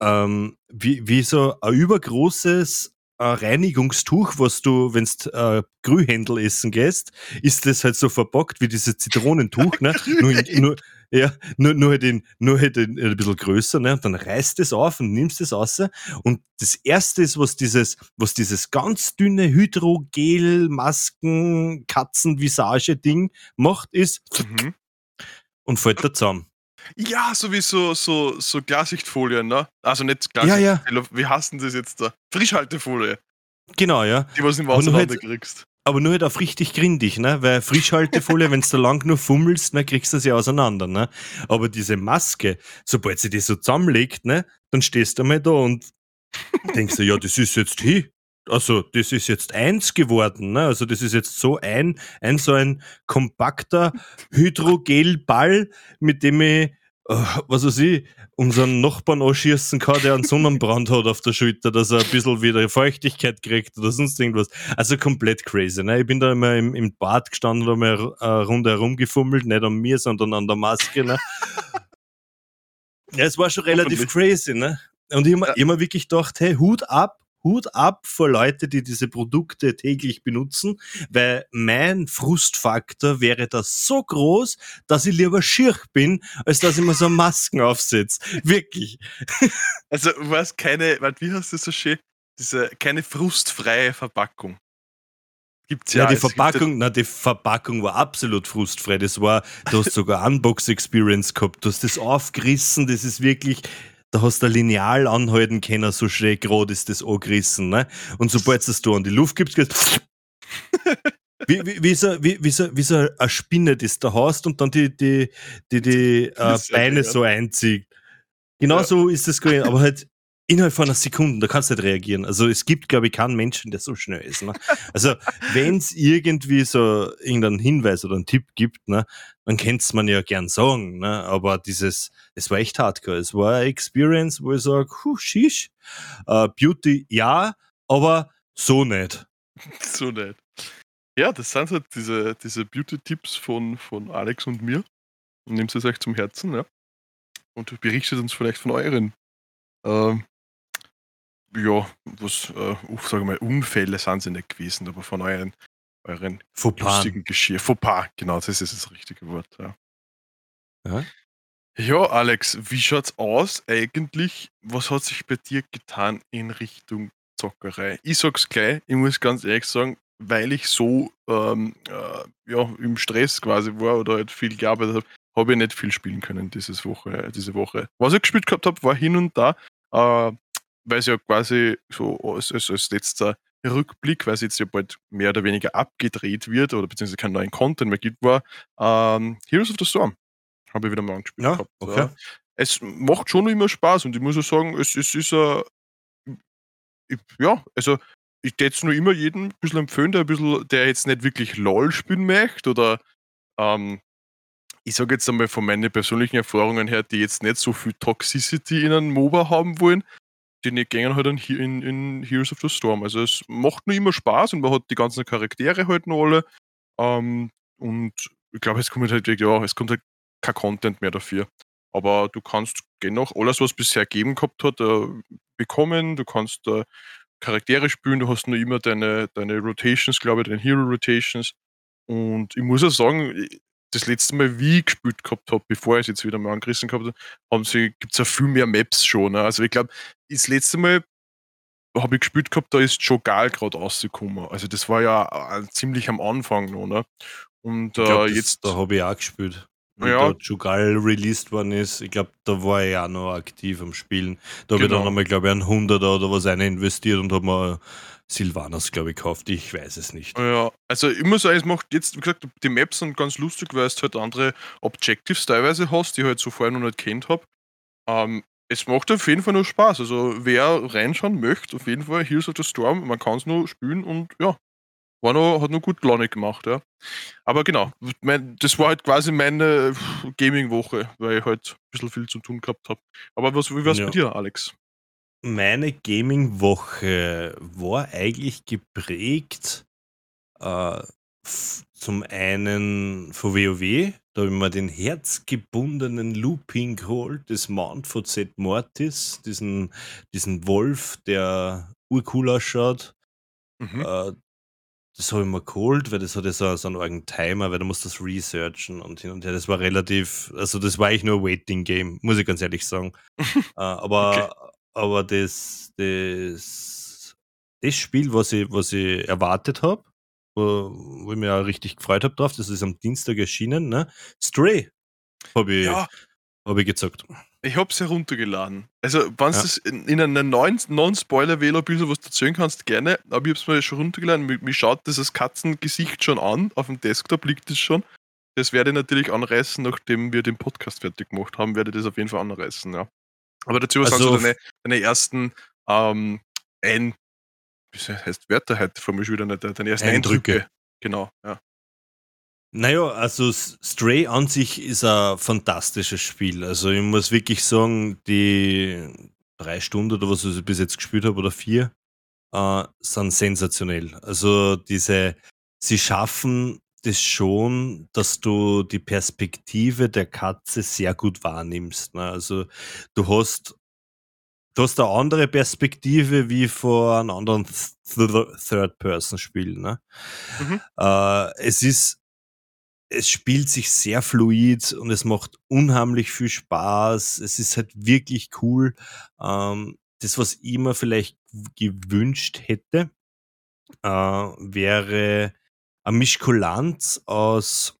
ähm, wie, wie so ein übergroßes äh, Reinigungstuch, was du, wenn du äh, Grühändel essen gehst, ist das halt so verpackt wie dieses Zitronentuch, ne? nur, nur, ja, nur, nur, halt in, nur halt in, ein bisschen größer, ne? Und dann reißt es auf und nimmst es raus. Und das erste ist, was dieses, was dieses ganz dünne Hydrogel, Masken, Katzenvisage-Ding macht, ist mhm. und fällt da zusammen. Ja, sowieso so, so Klarsichtfolien, ne? Also nicht Klarsicht, ja, ja. wie heißen das jetzt da? Frischhaltefolie. Genau, ja. Die, was du im Wasser halt, kriegst. Aber nur halt auf richtig grindig, ne? Weil Frischhaltefolie, wenn du da lang nur fummelst, ne, kriegst du sie auseinander, ne? Aber diese Maske, sobald sie die so zusammenlegt, ne, dann stehst du einmal da und denkst du, ja, das ist jetzt hi. Also, das ist jetzt eins geworden, ne? Also, das ist jetzt so ein, ein so ein kompakter Hydrogelball, mit dem ich äh, was weiß ich, unseren Nachbarn anschießen kann, der einen Sonnenbrand hat auf der Schulter, dass er ein bisschen wieder Feuchtigkeit kriegt oder sonst irgendwas. Also komplett crazy. Ne? Ich bin da immer im, im Bad gestanden und habe eine Runde herumgefummelt, nicht an mir, sondern an der Maske. Ne? ja, es war schon relativ crazy. Ne? Und ich habe mir wirklich gedacht, hey, Hut ab, Hut ab vor Leute, die diese Produkte täglich benutzen, weil mein Frustfaktor wäre das so groß, dass ich lieber schier bin, als dass ich mir so Masken aufsetze. Wirklich. Also, was keine, wie heißt das so schön? Diese, keine frustfreie Verpackung. Gibt's ja. ja die Verpackung, na, die Verpackung war absolut frustfrei. Das war, du hast sogar Unbox-Experience gehabt. Du hast das aufgerissen. Das ist wirklich, da hast du ein Lineal anhalten können, so schräg gerade ist das angerissen. Ne? Und sobald es du an die Luft gibst, gehst wie, wie, wie, so, wie, wie, so, wie so eine Spinne, das da hast und dann die, die, die, die äh, Beine so einzieht. Genau ja. so ist das gewesen, aber halt innerhalb von einer Sekunde, da kannst du nicht reagieren. Also es gibt, glaube ich, keinen Menschen, der so schnell ist. Ne? Also wenn es irgendwie so irgendeinen Hinweis oder einen Tipp gibt, ne, dann könnte es man ja gern sagen. Ne? Aber dieses, es war echt hardcore. Es war eine Experience, wo ich sage, huh, shish, uh, Beauty ja, aber so nicht. so nicht. Ja, das sind halt diese, diese Beauty-Tipps von, von Alex und mir. Nehmt es euch zum Herzen, ja. Und berichtet uns vielleicht von euren ähm, ja, was, äh, sage mal, Unfälle sind sie nicht gewesen, aber von euren, euren lustigen Geschirr. Fauxpas, genau, das ist das richtige Wort. Ja. ja. Ja, Alex, wie schaut's aus eigentlich? Was hat sich bei dir getan in Richtung Zockerei. Ich sag's gleich, ich muss ganz ehrlich sagen, weil ich so ähm, äh, ja, im Stress quasi war oder halt viel gearbeitet habe, habe ich nicht viel spielen können dieses Woche, diese Woche. Was ich gespielt gehabt habe, war hin und da, äh, weil es ja quasi so als, als, als letzter Rückblick, weil es jetzt ja bald mehr oder weniger abgedreht wird oder beziehungsweise keinen neuen Content mehr gibt, war ähm, Heroes of the Storm. Habe ich wieder mal angespielt Ja, gehabt. okay. Ja. Es macht schon immer Spaß und ich muss auch sagen, es, es ist ein. ich- Ja, also ich hätte es nur immer jedem ein bisschen empfehlen, der, ein bisschen, der jetzt nicht wirklich LOL spielen möchte oder ähm, ich sage jetzt einmal von meinen persönlichen Erfahrungen her, die jetzt nicht so viel Toxicity in einem MOBA haben wollen, die nicht gehen halt in, in, Heroes of the Storm. Also es macht nur immer Spaß und man hat die ganzen Charaktere halt noch alle. Ähm, und ich glaube, es kommt halt wirklich, ja, es kommt halt kein Content mehr dafür. Aber du kannst dennoch alles, was bisher gegeben gehabt hat, äh, bekommen. Du kannst äh, Charaktere spielen, du hast nur immer deine, deine Rotations, glaube ich, deine Hero Rotations. Und ich muss auch sagen, das letzte Mal, wie ich gespielt gehabt habe, bevor ich es jetzt wieder mal angerissen gehabt habe, haben sie, gibt es ja viel mehr Maps schon. Ne? Also ich glaube, das letzte Mal habe ich gespielt gehabt, da ist Jogal gerade rausgekommen. Also das war ja äh, ziemlich am Anfang noch. Ne? Und Ich glaub, äh, das, jetzt. da habe ich auch gespielt. Wenn Ja. da Jugal released worden ist, ich glaube, da war ich auch noch aktiv am Spielen. Da habe ich Genau. dann nochmal, glaube ich, einen Hunderter oder was eine investiert und habe mir Silvanas, glaube ich, gekauft. Ich weiß es nicht. Ja, also ich muss sagen, es macht jetzt, wie gesagt, die Maps sind ganz lustig, weil du halt andere Objectives teilweise hast, die ich halt so vorher noch nicht kennt habe. Ähm, es macht auf jeden Fall noch Spaß. Also wer reinschauen möchte, auf jeden Fall Heroes of the Storm, man kann es noch spielen und ja, war noch, hat noch gut Laune gemacht, ja. Aber genau, mein, das war halt quasi meine Gaming-Woche, weil ich halt ein bisschen viel zu tun gehabt habe. Aber was, wie war es Ja. bei dir, Alex? Meine Gaming-Woche war eigentlich geprägt äh, zum einen von WoW, da habe ich mir den herzgebundenen Looping geholt, das Mount von Z Mortis, diesen, diesen Wolf, der urcool ausschaut. Mhm. Äh, das habe ich mir geholt, weil das hat ja so, so einen eigenen Timer, weil du musst das researchen und hin und her. Das war relativ, also das war eigentlich nur ein Waiting-Game, muss ich ganz ehrlich sagen. äh, aber aber das, das, das Spiel, was ich, was ich erwartet habe, wo, wo ich mich auch richtig gefreut habe drauf, das ist am Dienstag erschienen, ne? Stray habe ich, Ja, hab ich gezockt. Ich hab's heruntergeladen. Also, wenn du Ja. das in, in einer neuen Non-Spoiler-Wähler bisschen was erzählen kannst, gerne. Aber ich hab's mir schon runtergeladen. Mir, mir schaut dieses Katzengesicht schon an. Auf dem Desktop liegt es schon. Das werde ich natürlich anreißen, nachdem wir den Podcast fertig gemacht haben, werde ich das auf jeden Fall anreißen, ja. Aber dazu was Also sind so f- deine, deine ersten ähm, ein, wie heißt Wörter heute vor mir wieder nicht, deine ersten Eindrücke. Eindrücke. Genau, ja. Naja, also Stray an sich ist ein fantastisches Spiel. Also ich muss wirklich sagen, die drei Stunden oder was ich bis jetzt gespielt habe oder vier, äh, sind sensationell. Also diese, sie schaffen das schon, dass du die Perspektive der Katze sehr gut wahrnimmst. Ne? Also du hast, du hast eine andere Perspektive wie vor einem anderen Th- Third-Person-Spiel. Ne? Mhm. Äh, es ist es spielt sich sehr fluid und es macht unheimlich viel Spaß. Es ist halt wirklich cool. Ähm, das, was ich mir vielleicht gewünscht hätte, äh, wäre eine Mischkulanz aus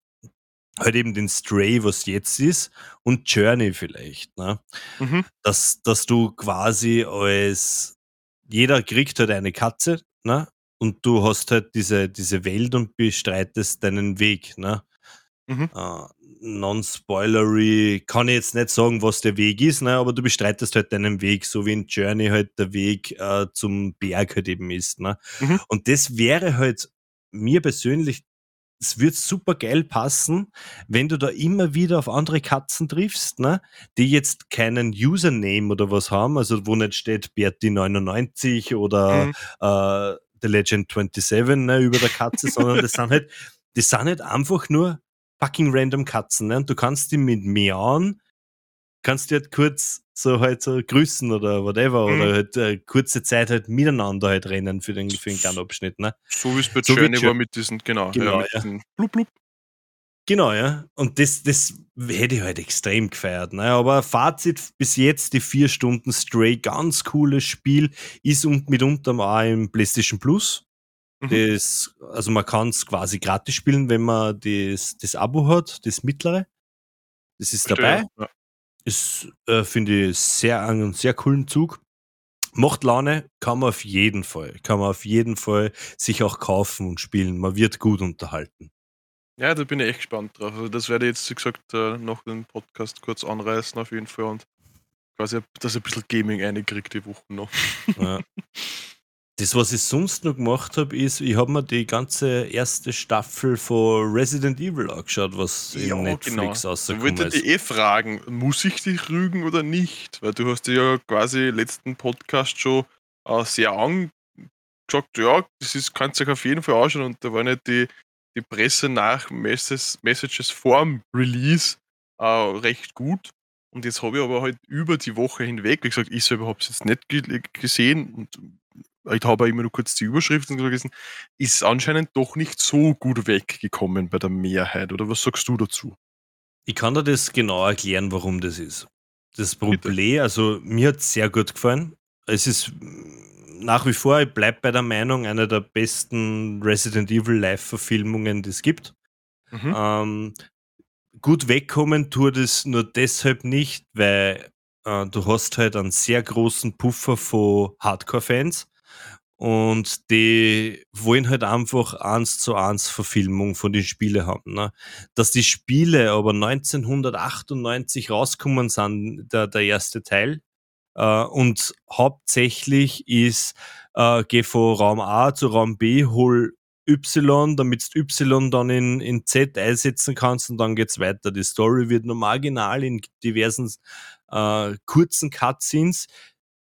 halt eben den Stray, was jetzt ist, und Journey vielleicht. Ne? Mhm. Dass, dass du quasi als jeder kriegt halt eine Katze, ne? Und du hast halt diese, diese Welt und bestreitest deinen Weg, ne? Mhm. Äh, Non-spoilery kann ich jetzt nicht sagen, was der Weg ist, ne? aber du bestreitest halt deinen Weg, so wie in Journey halt der Weg äh, zum Berg halt eben ist. Ne? Mhm. Und das wäre halt mir persönlich, es wird super geil passen, wenn du da immer wieder auf andere Katzen triffst, ne? die jetzt keinen Username oder was haben, also wo nicht steht Berti99 oder Mhm. äh, The Legend 27 ne, über der Katze, sondern das sind halt, das sind halt einfach nur fucking random Katzen. Ne? Und du kannst die mit Miauen, kannst die halt kurz so halt so grüßen oder whatever Mhm. oder halt äh, kurze Zeit halt miteinander halt rennen für den, für den kleinen Abschnitt. Ne? So wie es bei So Journey Jo- war mit diesen, genau, Genau, ja, ja. diesen blub blub. Genau, ja. Und das, das hätte ich halt extrem gefeiert. Ne? Aber Fazit bis jetzt, die vier Stunden Stray, ganz cooles Spiel, ist und mitunter auch im PlayStation Plus. Mhm. Das, also man kann es quasi gratis spielen, wenn man das, das Abo hat, das mittlere. Das ist dabei. Ja. Ist, äh, finde ich, sehr, einen sehr coolen Zug. Macht Laune, kann man auf jeden Fall, kann man auf jeden Fall sich auch kaufen und spielen. Man wird gut unterhalten. Ja, da bin ich echt gespannt drauf. Also das werde ich jetzt, wie gesagt, äh, nach dem Podcast kurz anreißen auf jeden Fall und quasi, dass ich ein bisschen Gaming reinkriege die Woche noch. Ja. Das, was ich sonst noch gemacht habe, ist, ich habe mir die ganze erste Staffel von Resident Evil angeschaut, was ja, in Netflix genau. rausgekommen ist. Ich wollte dich eh fragen, muss ich dich rügen oder nicht? Weil du hast ja quasi letzten Podcast schon äh, sehr angesagt, ja, das ist, kannst du dich auf jeden Fall anschauen und da war nicht die, die Presse nach Messages, Messages vorm Release äh, recht gut. Und jetzt habe ich aber halt über die Woche hinweg, wie gesagt, ich selber habe es jetzt nicht gesehen und ich habe immer nur kurz die Überschriften gelesen, ist anscheinend doch nicht so gut weggekommen bei der Mehrheit. Oder was sagst du dazu? Ich kann dir das genau erklären, warum das ist. Das Problem, also mir hat es sehr gut gefallen. Es ist nach wie vor, ich bleibe bei der Meinung, eine der besten Resident Evil Live-Verfilmungen, die es gibt. Mhm. Ähm, gut wegkommen tut es nur deshalb nicht, weil äh, du hast halt einen sehr großen Puffer von Hardcore-Fans und die wollen halt einfach eins zu eins Verfilmung von den Spielen haben. Ne? Dass die Spiele aber 1998 rausgekommen sind, der, der erste Teil, äh, und hauptsächlich ist, äh, geh von Raum A zu Raum B, hol Y, damit du Y dann in, in Z einsetzen kannst und dann geht's weiter. Die Story wird nur marginal in diversen äh, kurzen Cutscenes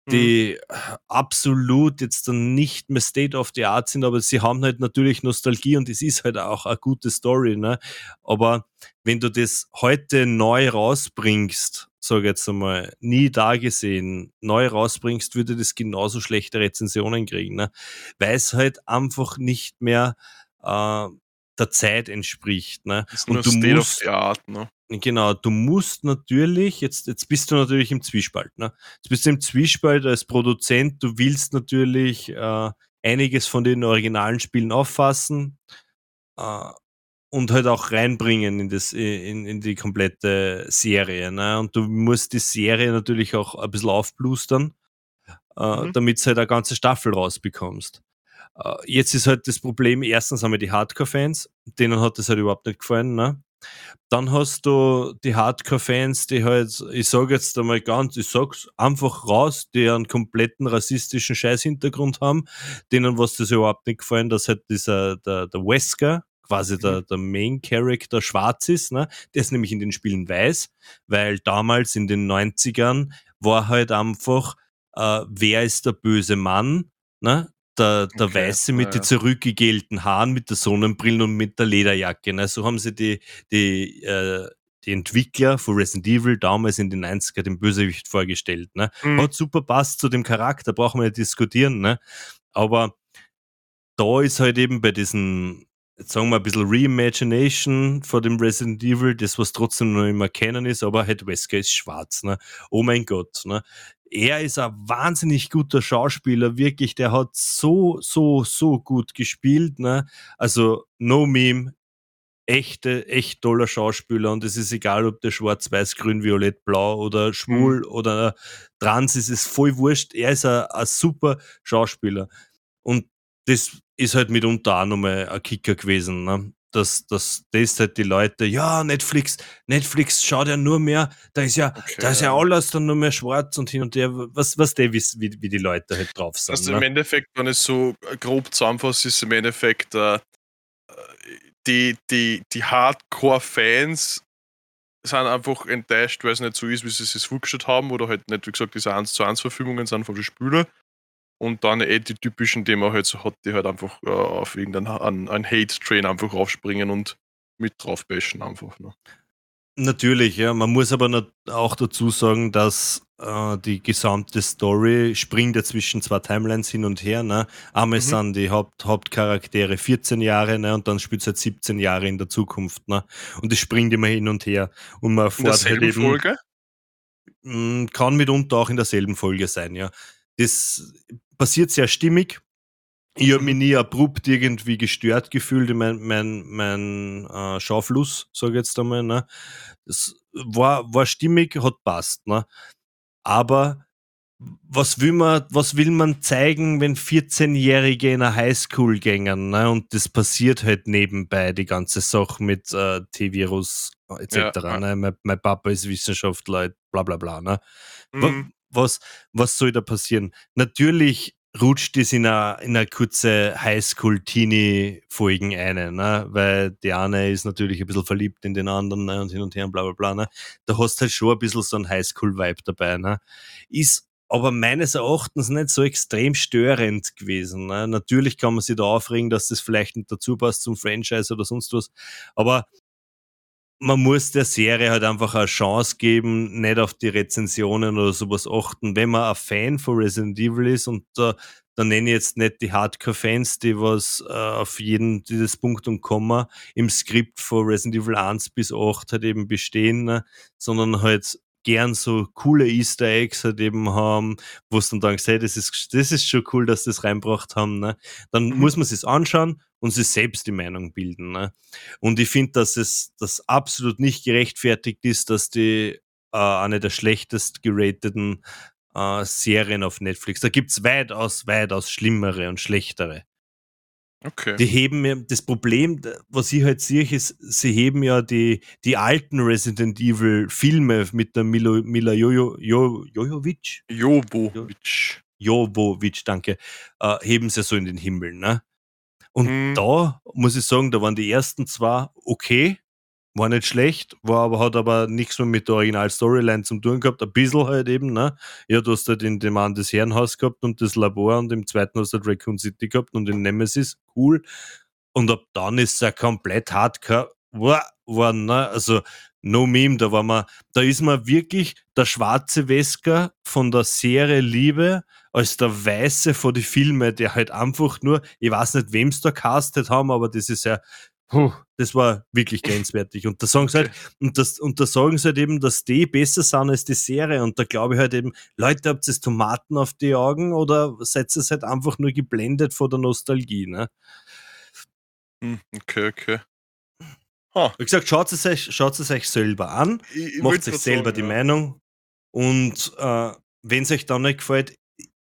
die mhm. absolut jetzt dann nicht mehr State of the Art sind, aber sie haben halt natürlich Nostalgie und es ist halt auch eine gute Story, ne? Aber wenn du das heute neu rausbringst, sag jetzt einmal, nie da gesehen, neu rausbringst, würde das genauso schlechte Rezensionen kriegen, ne? Weil es halt einfach nicht mehr äh, der Zeit entspricht, ne? und du State musst, of the Art, ne? Genau, du musst natürlich, jetzt, jetzt bist du natürlich im Zwiespalt. Ne? Jetzt bist du im Zwiespalt als Produzent, du willst natürlich äh, einiges von den originalen Spielen auffassen äh, und halt auch reinbringen in, das, in, in die komplette Serie. Ne? Und du musst die Serie natürlich auch ein bisschen aufblustern, äh, mhm. damit du halt eine ganze Staffel rausbekommst. Äh, jetzt ist halt das Problem, erstens haben wir die Hardcore-Fans, denen hat das halt überhaupt nicht gefallen. Ne? Dann hast du die Hardcore-Fans, die halt, ich sage jetzt einmal ganz, ich sag's einfach raus, die einen kompletten rassistischen Scheiß-Hintergrund haben, denen was das überhaupt nicht gefallen, dass halt dieser, der, der Wesker, quasi mhm. der, der Main Character schwarz ist, ne? Der ist nämlich in den Spielen weiß, weil damals in den 90ern war halt einfach, äh, wer ist der böse Mann, ne? Der, der okay, Weiße mit ja. den zurückgegelten Haaren, mit der Sonnenbrille und mit der Lederjacke. Ne? So haben sie die, die, äh, die Entwickler von Resident Evil damals in den 90er den Bösewicht vorgestellt. Ne? Mhm. Hat super passt zu dem Charakter, brauchen wir nicht diskutieren. Ne? Aber da ist halt eben bei diesen, jetzt sagen wir ein bisschen Reimagination von dem Resident Evil, das was trotzdem noch immer kennen ist, aber halt Wesker ist schwarz. Ne? Oh mein Gott. Ne? Er ist ein wahnsinnig guter Schauspieler, wirklich, der hat so, so, so gut gespielt, ne? Also, no meme, echte, echt toller Schauspieler und es ist egal, ob der schwarz, weiß, grün, violett, blau oder schwul mhm. oder trans ist, ist voll wurscht. Er ist ein, ein super Schauspieler. Und das ist halt mitunter auch nochmal ein Kicker gewesen. Ne? Dass, dass das halt die Leute, ja, Netflix, Netflix schaut ja nur mehr, da ist ja, okay, da ist ja, ja alles dann nur mehr schwarz und hin und her, was, was der wie, wie die Leute halt drauf sind. Also ne? im Endeffekt, wenn es so grob zusammenfasst, ist im Endeffekt äh, die, die, die Hardcore-Fans sind einfach enttäuscht, weil es nicht so ist, wie sie es vorgestellt haben, oder halt nicht, wie gesagt, diese 1 zu 1 Verfügungen sind von den Spielern. Und dann eh die typischen, die man halt so hat, die halt einfach äh, auf irgendeinen einen, Hate-Train einfach aufspringen und mit drauf bashen einfach. Ne? Natürlich, ja. Man muss aber auch dazu sagen, dass äh, die gesamte Story springt ja zwischen zwei Timelines hin und her. Ne? Einmal mhm. sind die Haupt Hauptcharaktere 14 Jahre ne? und dann spielt es halt 17 Jahre in der Zukunft. Ne? Und es springt immer hin und her. Und man erfährt halt eben, Folge? Hm, kann mitunter auch in derselben Folge sein, ja. Das passiert sehr stimmig. Ich habe mich nie abrupt irgendwie gestört gefühlt in mein, mein, mein äh, Schaufluss, sage ich jetzt einmal. Ne? Das war, war stimmig, hat passt. Ne? Aber was will man, was will man zeigen, wenn 14-Jährige in einer Highschool gängen, ne? Und das passiert halt nebenbei, die ganze Sache mit äh, T-Virus etc. Ja, ne? Mein, mein, Papa ist Wissenschaftler, bla bla bla. Ne? Mhm. Was, was soll da passieren? Natürlich rutscht es in eine, in eine kurze Highschool-Teenie-Folgen ein, ne? weil die eine ist natürlich ein bisschen verliebt in den anderen ne? und hin und her und bla bla bla. Ne? Da hast du halt schon ein bisschen so ein Highschool-Vibe dabei. Ne? Ist aber meines Erachtens nicht so extrem störend gewesen. Ne? Natürlich kann man sich da aufregen, dass das vielleicht nicht dazu passt zum Franchise oder sonst was, aber man muss der Serie halt einfach eine Chance geben, nicht auf die Rezensionen oder sowas achten. Wenn man ein Fan von Resident Evil ist und äh, dann nenne ich jetzt nicht die Hardcore-Fans, die was äh, auf jeden dieses Punkt und Komma im Skript von Resident Evil 1 bis 8 halt eben bestehen, ne? sondern halt gern so coole Easter Eggs halt eben haben, wo es dann denkst, hey, das ist, das ist schon cool, dass das reinbracht haben, ne? Dann mhm. muss man sich anschauen und sich selbst die Meinung bilden, ne? Und ich finde, dass es das absolut nicht gerechtfertigt ist, dass die äh, eine der schlechtest gerateten äh, Serien auf Netflix. Da gibt es weitaus, weitaus schlimmere und schlechtere. Okay. Die heben ja, das Problem, was ich halt sehe, ist, sie heben ja die, die alten Resident Evil Filme mit der Milo, Mila Jojo, jo, Jojovic? Jovovic. Jovovic, danke. Äh, heben sie so in den Himmel, ne? Und hm. da muss ich sagen, da waren die ersten zwei okay, war nicht schlecht, war aber, hat aber nichts mehr mit der Original-Storyline zu tun gehabt. Ein bisschen halt eben, ne? Ja, du hast halt in dem einen das Herrenhaus gehabt und das Labor und im zweiten hast du halt Raccoon City gehabt und den Nemesis, cool. Und ab dann ist es ja komplett hardcore geworden, ne? Also, no meme, da war man, da ist man wirklich der schwarze Wesker von der Serie Liebe als der Weiße von die Filme, der halt einfach nur, ich weiß nicht, wem es da castet haben, aber das ist ja Puh, das war wirklich grenzwertig. Und da sagen sie halt, und, das, und da sagen sie halt eben, dass die besser sind als die Serie. Und da glaube ich halt eben, Leute, habt ihr Tomaten auf die Augen oder seid ihr halt einfach nur geblendet vor der Nostalgie, ne? Hm, okay, okay. Huh. Wie gesagt, schaut es euch, schaut es euch selber an, ich, ich macht euch selber sagen, die ja. Meinung. Und äh, wenn es euch dann nicht gefällt,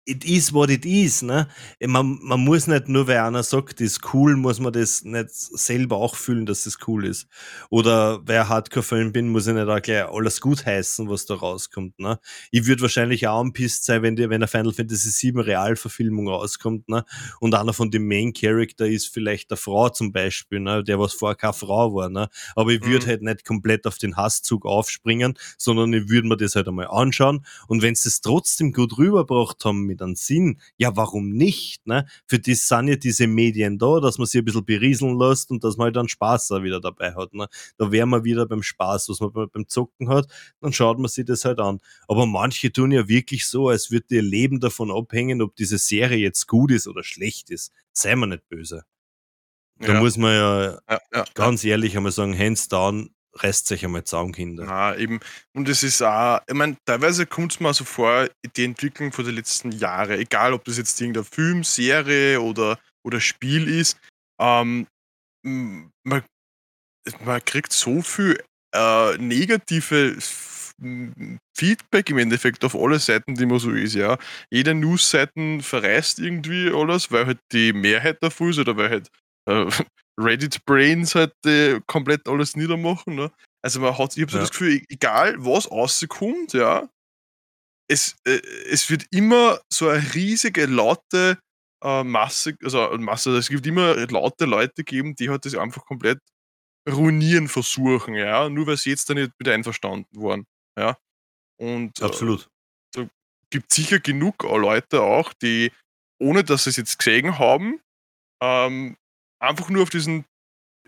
it is what it is. Ne? Man, man muss nicht nur, weil einer sagt, das ist cool, muss man das nicht selber auch fühlen, dass das cool ist. Oder wer Hardcore-Fan bin, muss ich nicht auch gleich alles gut heißen, was da rauskommt. Ne? Ich würde wahrscheinlich auch anpisst sein, wenn, die, wenn eine Final Fantasy VII Realverfilmung rauskommt ne? und einer von den Main Character ist vielleicht eine Frau zum Beispiel, ne? der was vorher keine Frau war. Ne? Aber ich würde mhm. halt nicht komplett auf den Hasszug aufspringen, sondern ich würde mir das halt einmal anschauen und wenn sie es trotzdem gut rübergebracht haben mit dann Sinn. Ja, warum nicht? Ne? Für das sind ja diese Medien da, dass man sich ein bisschen berieseln lässt und dass man halt dann Spaß auch wieder dabei hat. Ne? Da wären wir wieder beim Spaß, was man beim Zocken hat, dann schaut man sich das halt an. Aber manche tun ja wirklich so, als würde ihr Leben davon abhängen, ob diese Serie jetzt gut ist oder schlecht ist. Sei mal nicht böse. Da ja. muss man ja, ja, ja ganz ehrlich einmal sagen, hands down, reißt sich einmal zusammen, Kinder. Na, eben. Und es ist auch, ich meine, teilweise kommt es mir so vor, die Entwicklung von den letzten Jahren, egal ob das jetzt irgendeine Film, Serie oder, oder Spiel ist, ähm, man, man kriegt so viel äh, negative Feedback im Endeffekt auf alle Seiten, die man so ist, ja. Jede News-Seiten verreist irgendwie alles, weil halt die Mehrheit davon ist oder weil halt äh, Reddit-Brains halt äh, komplett alles niedermachen. Ne? Also man hat, ich habe so ja. das Gefühl, e-, egal was rauskommt, ja, es, äh, es wird immer so eine riesige, laute äh, Masse, also Masse, es gibt immer laute Leute geben, die halt das einfach komplett ruinieren versuchen, ja, nur weil sie jetzt da nicht mit einverstanden waren, ja. Und äh, absolut. Äh, gibt sicher genug Leute auch, die, ohne dass sie es jetzt gesehen haben, ähm, einfach nur auf diesen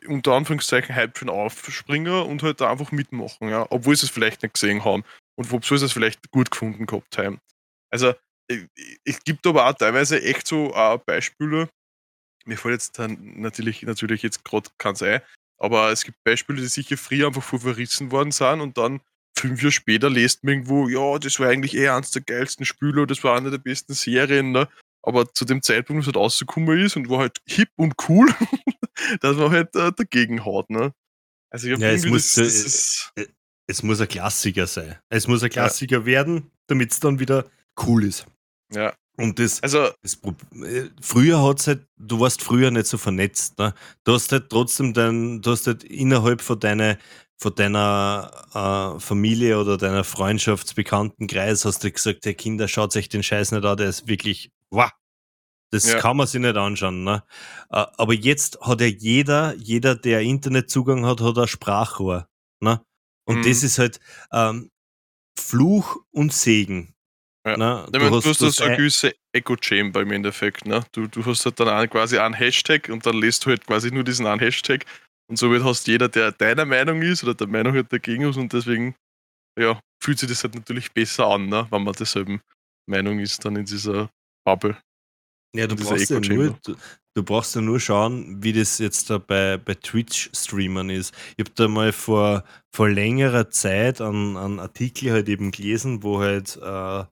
unter Anführungszeichen Hype schon aufspringen und halt da einfach mitmachen, ja, obwohl sie es vielleicht nicht gesehen haben und obwohl sie es vielleicht gut gefunden gehabt haben. Also es gibt aber auch teilweise echt so uh, Beispiele, mir fällt jetzt dann natürlich, natürlich jetzt gerade keins ein, aber es gibt Beispiele, die sicher früher einfach verrissen worden sind und dann fünf Jahre später lest man irgendwo, ja, das war eigentlich eh eins der geilsten Spiele, das war eine der besten Serien, ne? Aber zu dem Zeitpunkt, wo es halt rausgekommen ist und war halt hip und cool, dass man halt äh, dagegen haut. Ne? Also ich ja, es muss, das, das ist, äh, es muss ein Klassiker sein. Es muss ein Klassiker ja. werden, damit es dann wieder cool ist. Ja. Und das, also, das äh, früher hat halt, du warst früher nicht so vernetzt. Ne? Du hast halt trotzdem dein, du hast halt innerhalb von, deine, von deiner äh, Familie oder deiner Freundschaftsbekanntenkreis hast du gesagt, hey Kinder, schaut euch den Scheiß nicht an, der ist wirklich, wow, das ja. kann man sich nicht anschauen. Ne? Aber jetzt hat ja jeder, jeder, der Internetzugang hat, hat ein Sprachrohr. Ne? Und mhm. das ist halt ähm, Fluch und Segen. Ja. Ne? Du, meine, hast, du hast das eine gewisse Echo-Chamber im Endeffekt. Ne? Du, du hast halt dann quasi einen Hashtag und dann lässt du halt quasi nur diesen einen Hashtag und somit hast jeder, der deiner Meinung ist oder der Meinung hat dagegen ist und deswegen ja, fühlt sich das halt natürlich besser an, ne? wenn man derselben Meinung ist, dann in dieser Bubble. Ja, du brauchst ja, nur, du, du, brauchst ja nur schauen, wie das jetzt da bei, bei Twitch-Streamern ist. Ich habe da mal vor, vor längerer Zeit einen, einen Artikel halt eben gelesen, wo halt äh,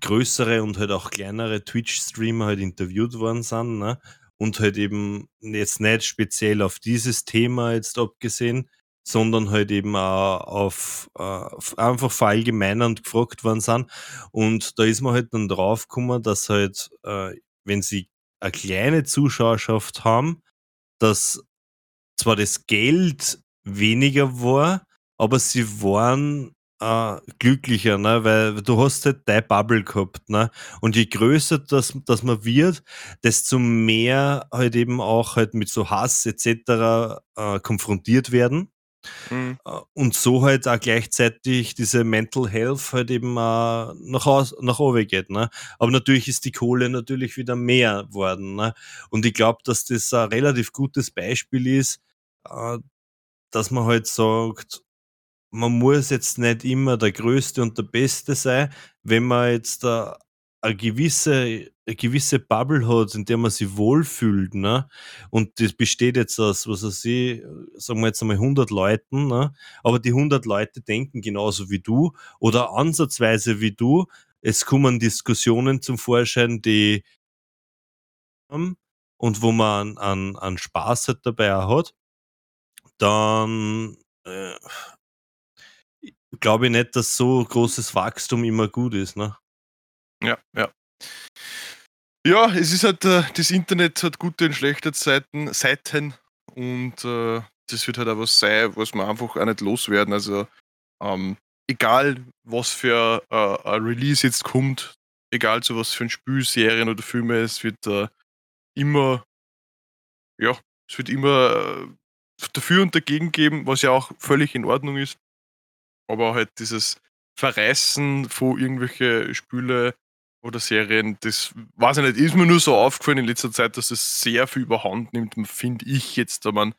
größere und halt auch kleinere Twitch-Streamer halt interviewt worden sind, ne? Und halt eben jetzt nicht speziell auf dieses Thema jetzt abgesehen, sondern halt eben auch auf, äh, einfach verallgemeinernd gefragt worden sind. Und da ist man halt dann drauf gekommen, dass halt, äh, wenn sie eine kleine Zuschauerschaft haben, dass zwar das Geld weniger war, aber sie waren äh, glücklicher, ne? weil du hast halt deine Bubble gehabt. Ne? Und je größer das, das man wird, desto mehr halt eben auch halt mit so Hass etc. Äh, konfrontiert werden. Mhm. Äh, und so halt auch gleichzeitig diese Mental Health halt eben äh, nach, aus, nach oben geht. Ne? Aber natürlich ist die Kohle natürlich wieder mehr worden. Ne? Und ich glaube, dass das ein relativ gutes Beispiel ist, äh, dass man halt sagt, man muss jetzt nicht immer der Größte und der Beste sein, wenn man jetzt da eine gewisse, eine gewisse Bubble hat, in der man sich wohlfühlt, ne? Und das besteht jetzt aus, was weiß ich, sagen wir jetzt einmal 100 Leuten, ne? Aber die 100 Leute denken genauso wie du oder ansatzweise wie du. Es kommen Diskussionen zum Vorschein, die und wo man an, an Spaß halt dabei hat, dann äh, glaube ich nicht, dass so großes Wachstum immer gut ist. Ne? Ja, ja. Ja, es ist halt, äh, das Internet hat gute und schlechte Seiten, Seiten und äh, das wird halt auch was sein, was wir einfach auch nicht loswerden. Also, ähm, egal was für äh, ein Release jetzt kommt, egal zu was für ein Spiel, Serien oder Filme, es wird äh, immer, ja, es wird immer äh, dafür und dagegen geben, was ja auch völlig in Ordnung ist aber halt dieses Verreißen von irgendwelche Spüle oder Serien, das weiß ich nicht, ist mir nur so aufgefallen in letzter Zeit, dass es sehr viel überhand nimmt, finde ich jetzt, da man,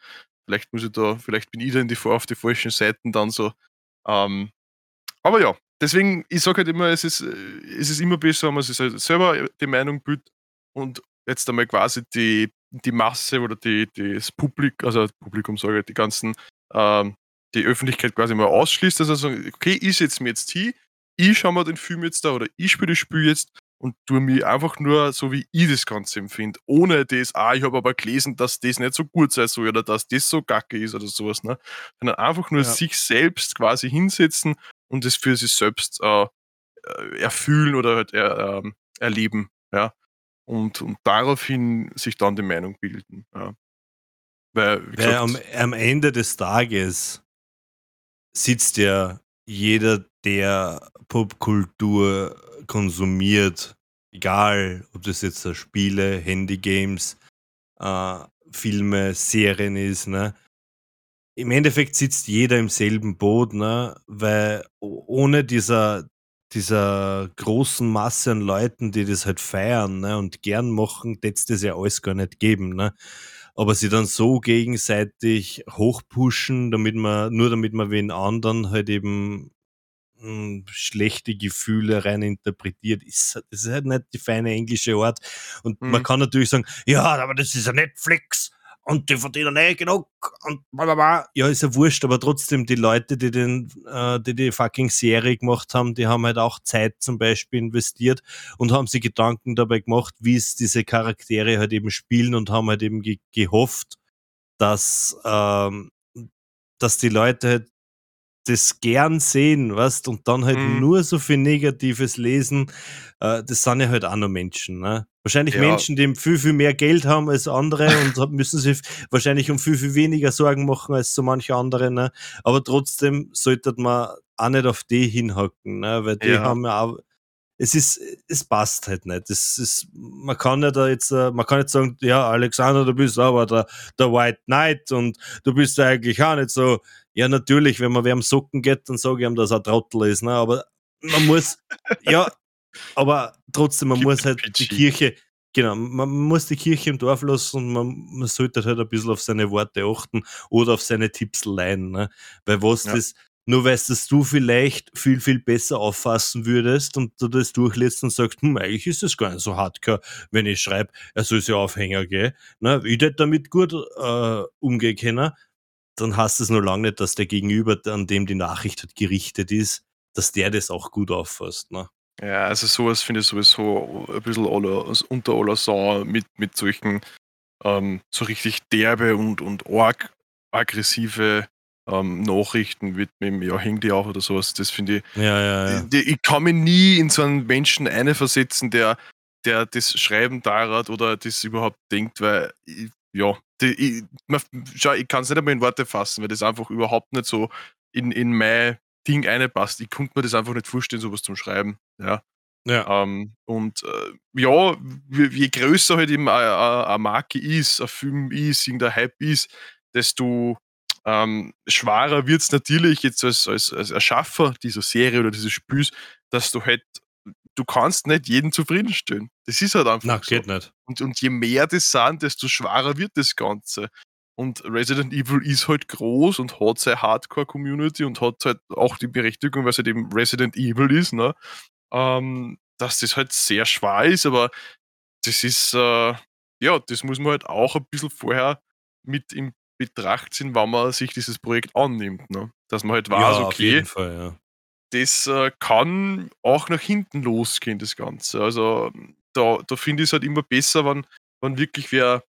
vielleicht muss ich da, vielleicht bin ich da in die, auf die falschen Seiten dann so. Ähm, aber ja, deswegen, ich sage halt immer, es ist, es ist immer besser, wenn man sich halt selber die Meinung bildet und jetzt einmal quasi die, die Masse oder die, das Publikum, also Publikum sage ich, die ganzen ähm, die Öffentlichkeit quasi mal ausschließt, dass er sagt, okay, ich setze mir jetzt hin, ich schaue mir den Film jetzt da oder ich spiele das Spiel jetzt und tue mich einfach nur so, wie ich das Ganze empfinde, ohne das, ah, ich habe aber gelesen, dass das nicht so gut sein soll oder dass das so gacke ist oder sowas, ne? Sondern einfach nur ja. sich selbst quasi hinsetzen und es für sich selbst äh, äh erfühlen oder halt er, äh, erleben, ja. Und, und daraufhin sich dann die Meinung bilden. Ja. Weil, Weil gesagt, am, am Ende des Tages sitzt ja jeder, der Popkultur konsumiert, egal ob das jetzt Spiele, Handygames, äh, Filme, Serien ist, ne? Im Endeffekt sitzt jeder im selben Boot, ne? Weil ohne dieser, dieser großen Masse an Leuten, die das halt feiern ne? und gern machen, hätte es das ja alles gar nicht geben. Ne? aber sie dann so gegenseitig hochpushen, damit man, nur damit man wen anderen halt eben mh, schlechte Gefühle rein interpretiert, ist, das ist halt nicht die feine englische Art. Und mhm. man kann natürlich sagen, ja, aber das ist ja Netflix und die verdienen eh genug und blablabla. Ja, ist ja wurscht, aber trotzdem, die Leute, die den, äh, die die fucking Serie gemacht haben, die haben halt auch Zeit zum Beispiel investiert und haben sich Gedanken dabei gemacht, wie es diese Charaktere halt eben spielen und haben halt eben ge gehofft, dass, ähm, dass die Leute halt das gern sehen, weißt, und dann halt mhm. nur so viel Negatives lesen, äh, das sind ja halt auch nur Menschen, ne? Wahrscheinlich ja. Menschen, die viel, viel mehr Geld haben als andere und müssen sich wahrscheinlich um viel, viel weniger Sorgen machen als so manche andere, ne? Aber trotzdem sollte man auch nicht auf die hinhacken, ne? Weil die ja. haben ja auch, es ist, es passt halt nicht. Es ist, man kann ja da jetzt, äh, man kann nicht sagen, ja, Alexander, du bist aber der, der White Knight und du bist eigentlich auch nicht so, ja, natürlich, wenn man wem Socken geht, dann sage ich ihm, dass er Trottel ist, ne? Aber man muss, ja, aber trotzdem, man Keep muss halt die Kirche, genau, man muss die Kirche im Dorf lassen und man, man sollte halt ein bisschen auf seine Worte achten oder auf seine Tipps leihen, ne? Weil was ja. das, nur weißt, dass du vielleicht viel, viel besser auffassen würdest und du das durchlässt und sagst, hm, eigentlich ist das gar nicht so hardcore, wenn ich schreibe, er soll sich Aufhänger gehen. Ne? Ich hätte damit gut äh, umgehen können dann heißt es nur lange nicht, dass der Gegenüber, an dem die Nachricht halt gerichtet ist, dass der das auch gut auffasst. Ne? Ja, also sowas finde ich sowieso ein bisschen aller, also unter aller Sau mit, mit solchen ähm, so richtig derbe und, und arg aggressive ähm, Nachrichten mit, mit ja, häng die auch oder sowas. Das finde ich. Ja, ja, ja. Ich, ich, kann mich nie in so einen Menschen einversetzen, der, der das Schreiben darat oder das überhaupt denkt, weil ich, ja, die, ich, man, schau, ich kann es nicht einmal in Worte fassen, weil das einfach überhaupt nicht so in, in mein Ding einpasst. Ich konnte mir das einfach nicht vorstellen, sowas zum Schreiben. Ja. ja. Ähm, und äh, ja, je, größer halt eben eine Marke ist, ein Film ist, irgendein Hype ist, desto ähm, schwerer wird es natürlich jetzt als, als, als Erschaffer dieser Serie oder dieses Spiels, dass du halt du kannst nicht jeden zufriedenstellen. Das ist halt einfach Na, so. geht nicht. Und, und je mehr das sind, desto schwerer wird das Ganze. Und Resident Evil ist halt groß und hat seine Hardcore-Community und hat halt auch die Berechtigung, weil es halt eben Resident Evil ist, ne? Ähm, dass das halt sehr schwer ist, aber das ist, äh, ja, das muss man halt auch ein bisschen vorher mit in Betracht ziehen, wenn man sich dieses Projekt annimmt. Ne? Dass man halt weiß, ja, okay, Fall, ja das äh, kann auch nach hinten losgehen, das Ganze. Also da, da finde ich es halt immer besser, wenn, wenn wirklich wer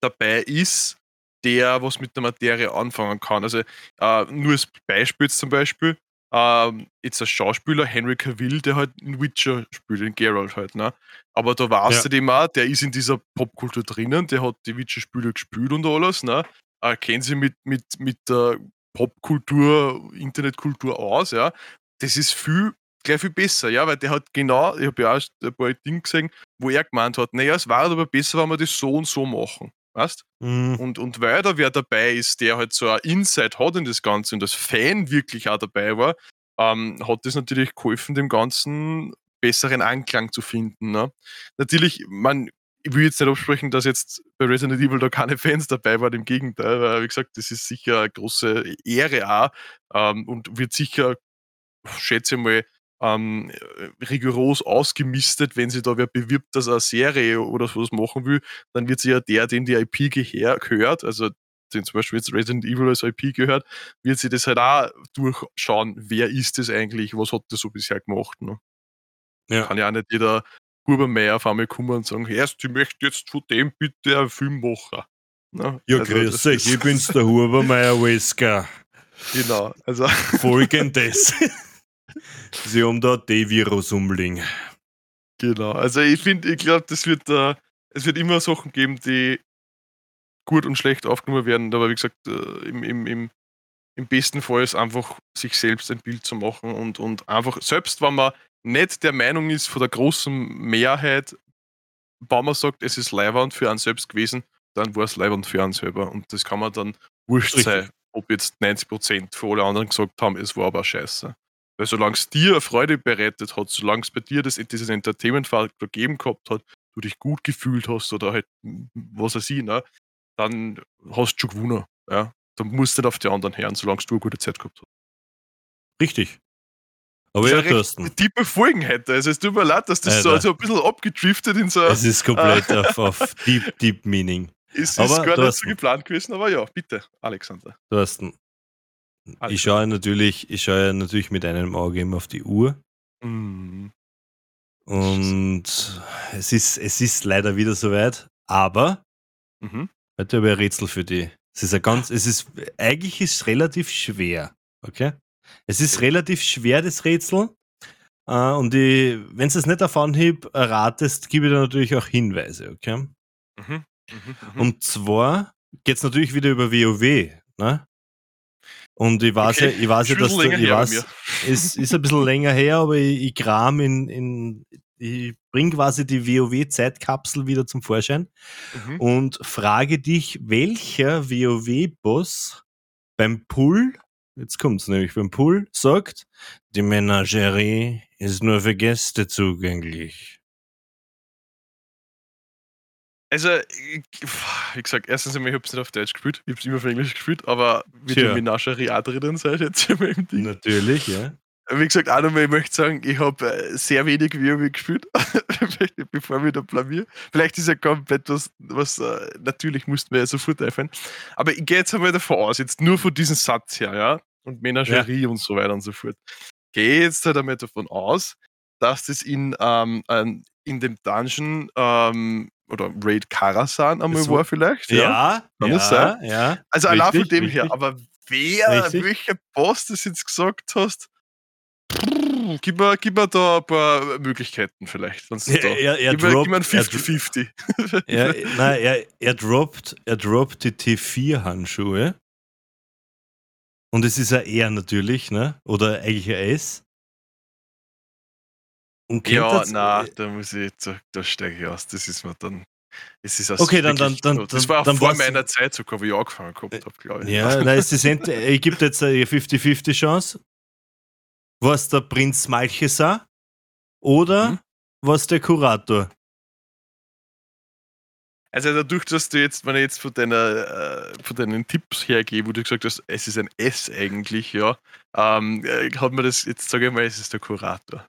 dabei ist, der was mit der Materie anfangen kann. Also äh, nur als Beispiel jetzt zum Beispiel, äh, jetzt ein Schauspieler, Henry Cavill, der halt in Witcher spielt, in Geralt halt, ne? Aber da weißt ja. du dem auch, der ist in dieser Popkultur drinnen, der hat die Witcher-Spiele gespielt und alles, ne? Äh, kennen sie mit, mit, mit der Popkultur, Internetkultur aus, ja, das ist viel, gleich viel besser, ja, weil der hat genau, ich habe ja auch ein paar Dinge gesehen, wo er gemeint hat, naja, es war aber besser, wenn wir das so und so machen. Weißt? Mhm. Und, und weil da wer dabei ist, der halt so ein Insight hat in das Ganze und als Fan wirklich auch dabei war, ähm, hat das natürlich geholfen, dem Ganzen besseren Anklang zu finden. Ne? Natürlich, man, ich will jetzt nicht absprechen, dass jetzt bei Resident Evil da keine Fans dabei waren, im Gegenteil, weil, wie gesagt, das ist sicher eine große Ehre auch ähm, und wird sicher, schätze ich mal, ähm, rigoros ausgemistet, wenn sie da wer bewirbt, dass er eine Serie oder sowas machen will, dann wird sie ja der, den die IP gehört, also den zum Beispiel jetzt Resident Evil als IP gehört, wird sie das halt auch durchschauen, wer ist das eigentlich, was hat der so bisher gemacht. Ne? Ja. Kann ja auch nicht jeder Hubermeier auf einmal kommen und sagen, erst, ich möchte jetzt von dem bitte einen Film machen. Ne? Ja, also, grüß euch, ich bin's der Hubermeier Wesker. Genau, also. Folgendes. Sie haben da D-Virus umliegen. Genau, also ich finde, ich glaube, das wird, äh, es wird immer Sachen geben, die gut und schlecht aufgenommen werden, aber wie gesagt, äh, im, im, im, im besten Fall ist einfach sich selbst ein Bild zu machen und, und einfach, selbst wenn man nicht der Meinung ist von der großen Mehrheit, wenn man sagt, es ist Leihwand für einen selbst gewesen, dann war es Leihwand für einen selber und das kann man dann wurscht Richtig. sein, ob jetzt 90% für alle anderen gesagt haben, es war aber scheiße. Weil solange es dir Freude bereitet hat, solange es bei dir das, dieses Entertainment-Faktor gegeben gehabt hat, du dich gut gefühlt hast oder halt, was weiß ich, ne, dann hast du schon gewonnen. Ja? Dann musst du nicht auf die anderen hören, solange du eine gute Zeit gehabt hast. Richtig. Aber ja, ist Thorsten, tiefe Folgen hätte. Also es tut mir leid, dass das so, Alter. so ein bisschen abgedriftet in so. es ist komplett auf, auf Deep, Deep Meaning. ist, ist aber gar nicht so geplant gewesen, aber ja, bitte, Alexander. Thorsten, Alles ich schaue natürlich, ich schaue natürlich mit einem Auge immer auf die Uhr. Mm. Und es ist, es ist leider wieder soweit, aber Mhm. heute habe ich ein Rätsel für dich. Es ist ein ganz, es ist, eigentlich ist es relativ schwer, okay? Es ist relativ schwer, das Rätsel. Äh, und wenn du es nicht auf Anhieb erratest, gebe ich dir natürlich auch Hinweise, okay? Mhm. Mhm. Mhm. Und zwar geht es natürlich wieder über WoW, ne? Und ich weiß Okay. ja, ich weiß ja, dass du, ich weiß, es ist ein bisschen länger her, aber ich, ich kram in, in ich bring quasi die WoW-Zeitkapsel wieder zum Vorschein Mhm. und frage dich, welcher WoW-Boss beim Pull, jetzt kommt's nämlich beim Pull, sagt, die Menagerie ist nur für Gäste zugänglich. Also, ich- wie gesagt, erstens einmal, ich habe es nicht auf Deutsch gespielt, ich habe es immer auf Englisch gespielt, aber wie Tja. der Menagerie auch drin seid jetzt immer im Ding. Natürlich, ja. Wie gesagt, auch nochmal, ich möchte sagen, ich habe sehr wenig WoW gespielt, bevor wir da blamier. Vielleicht ist ja komplett was, was äh, natürlich mussten wir ja sofort einfallen. Aber ich gehe jetzt einmal davon aus, jetzt nur von diesem Satz her, ja, und Menagerie und so weiter und so fort. Gehe jetzt halt einmal davon aus, dass das in, ähm, in dem Dungeon ähm, oder Raid Karasan einmal war- vielleicht. Ja, kann ja, es sein. ja. Also allein von Richtig, dem her, richtig. aber wer, Richtig. welcher Boss das jetzt gesagt hast, gib mir, gib mir da ein paar Möglichkeiten vielleicht. Wenn's Er, er, er, gib, mir, droppt, gib mir ein er, dro- 50-50. er, nein, er, er, droppt, er droppt die T4-Handschuhe. Und es ist ein R natürlich, ne? Oder eigentlich ein S. Und ja, na, da muss ich, da, da steige ich aus. Das ist mir dann. Es ist Okay, dann- dann- dann- Das war auch dann vor meiner Zeit sogar, wie ich angefangen gehabt habe, glaube ich. Ja, nein, es ist ent- ich gebe jetzt eine 50-50 Chance. Was der Prinz Malchesar oder Mhm. was der Kurator? Also dadurch, dass du jetzt, wenn ich jetzt von, deiner, äh, von deinen Tipps hergehe, wo du gesagt hast, es ist ein S eigentlich, ja, ähm, äh, hat man das, jetzt sage ich mal, es ist der Kurator.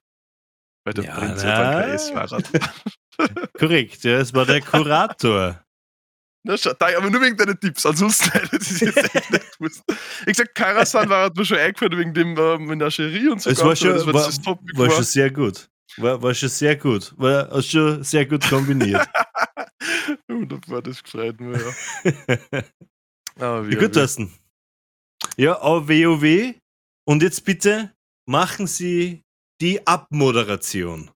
Weil der Ja, Prinz na. ja dann kein S war. Korrekt, ja, es war der Kurator. Da, aber nur wegen deinen Tipps, ansonsten hätte ich das jetzt echt nicht gewusst. Ich gesagt, Karasan war mir schon eingefallen wegen dem äh, Menagerie und so. Es war schon, das war, war, das war war. schon sehr gut. War, war schon sehr gut. War schon sehr gut kombiniert. Wunderbar, das gefreut mich, ja. Aber Ja, gut, Thorsten. Ja, auf WoW. Und jetzt bitte machen Sie die Abmoderation.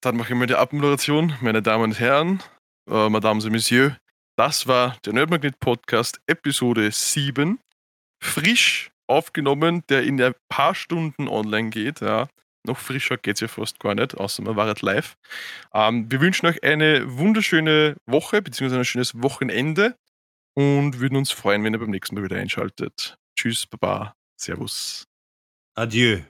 Dann mache ich mal die Abmoderation. Meine Damen und Herren, äh, Mesdames et Messieurs, das war der Nerdmagnet Podcast Episode 7. Frisch aufgenommen, der in ein paar Stunden online geht. Ja. Noch frischer geht es ja fast gar nicht, außer man war live. Ähm, wir wünschen euch eine wunderschöne Woche, beziehungsweise ein schönes Wochenende und würden uns freuen, wenn ihr beim nächsten Mal wieder einschaltet. Tschüss, Baba, Servus. Adieu.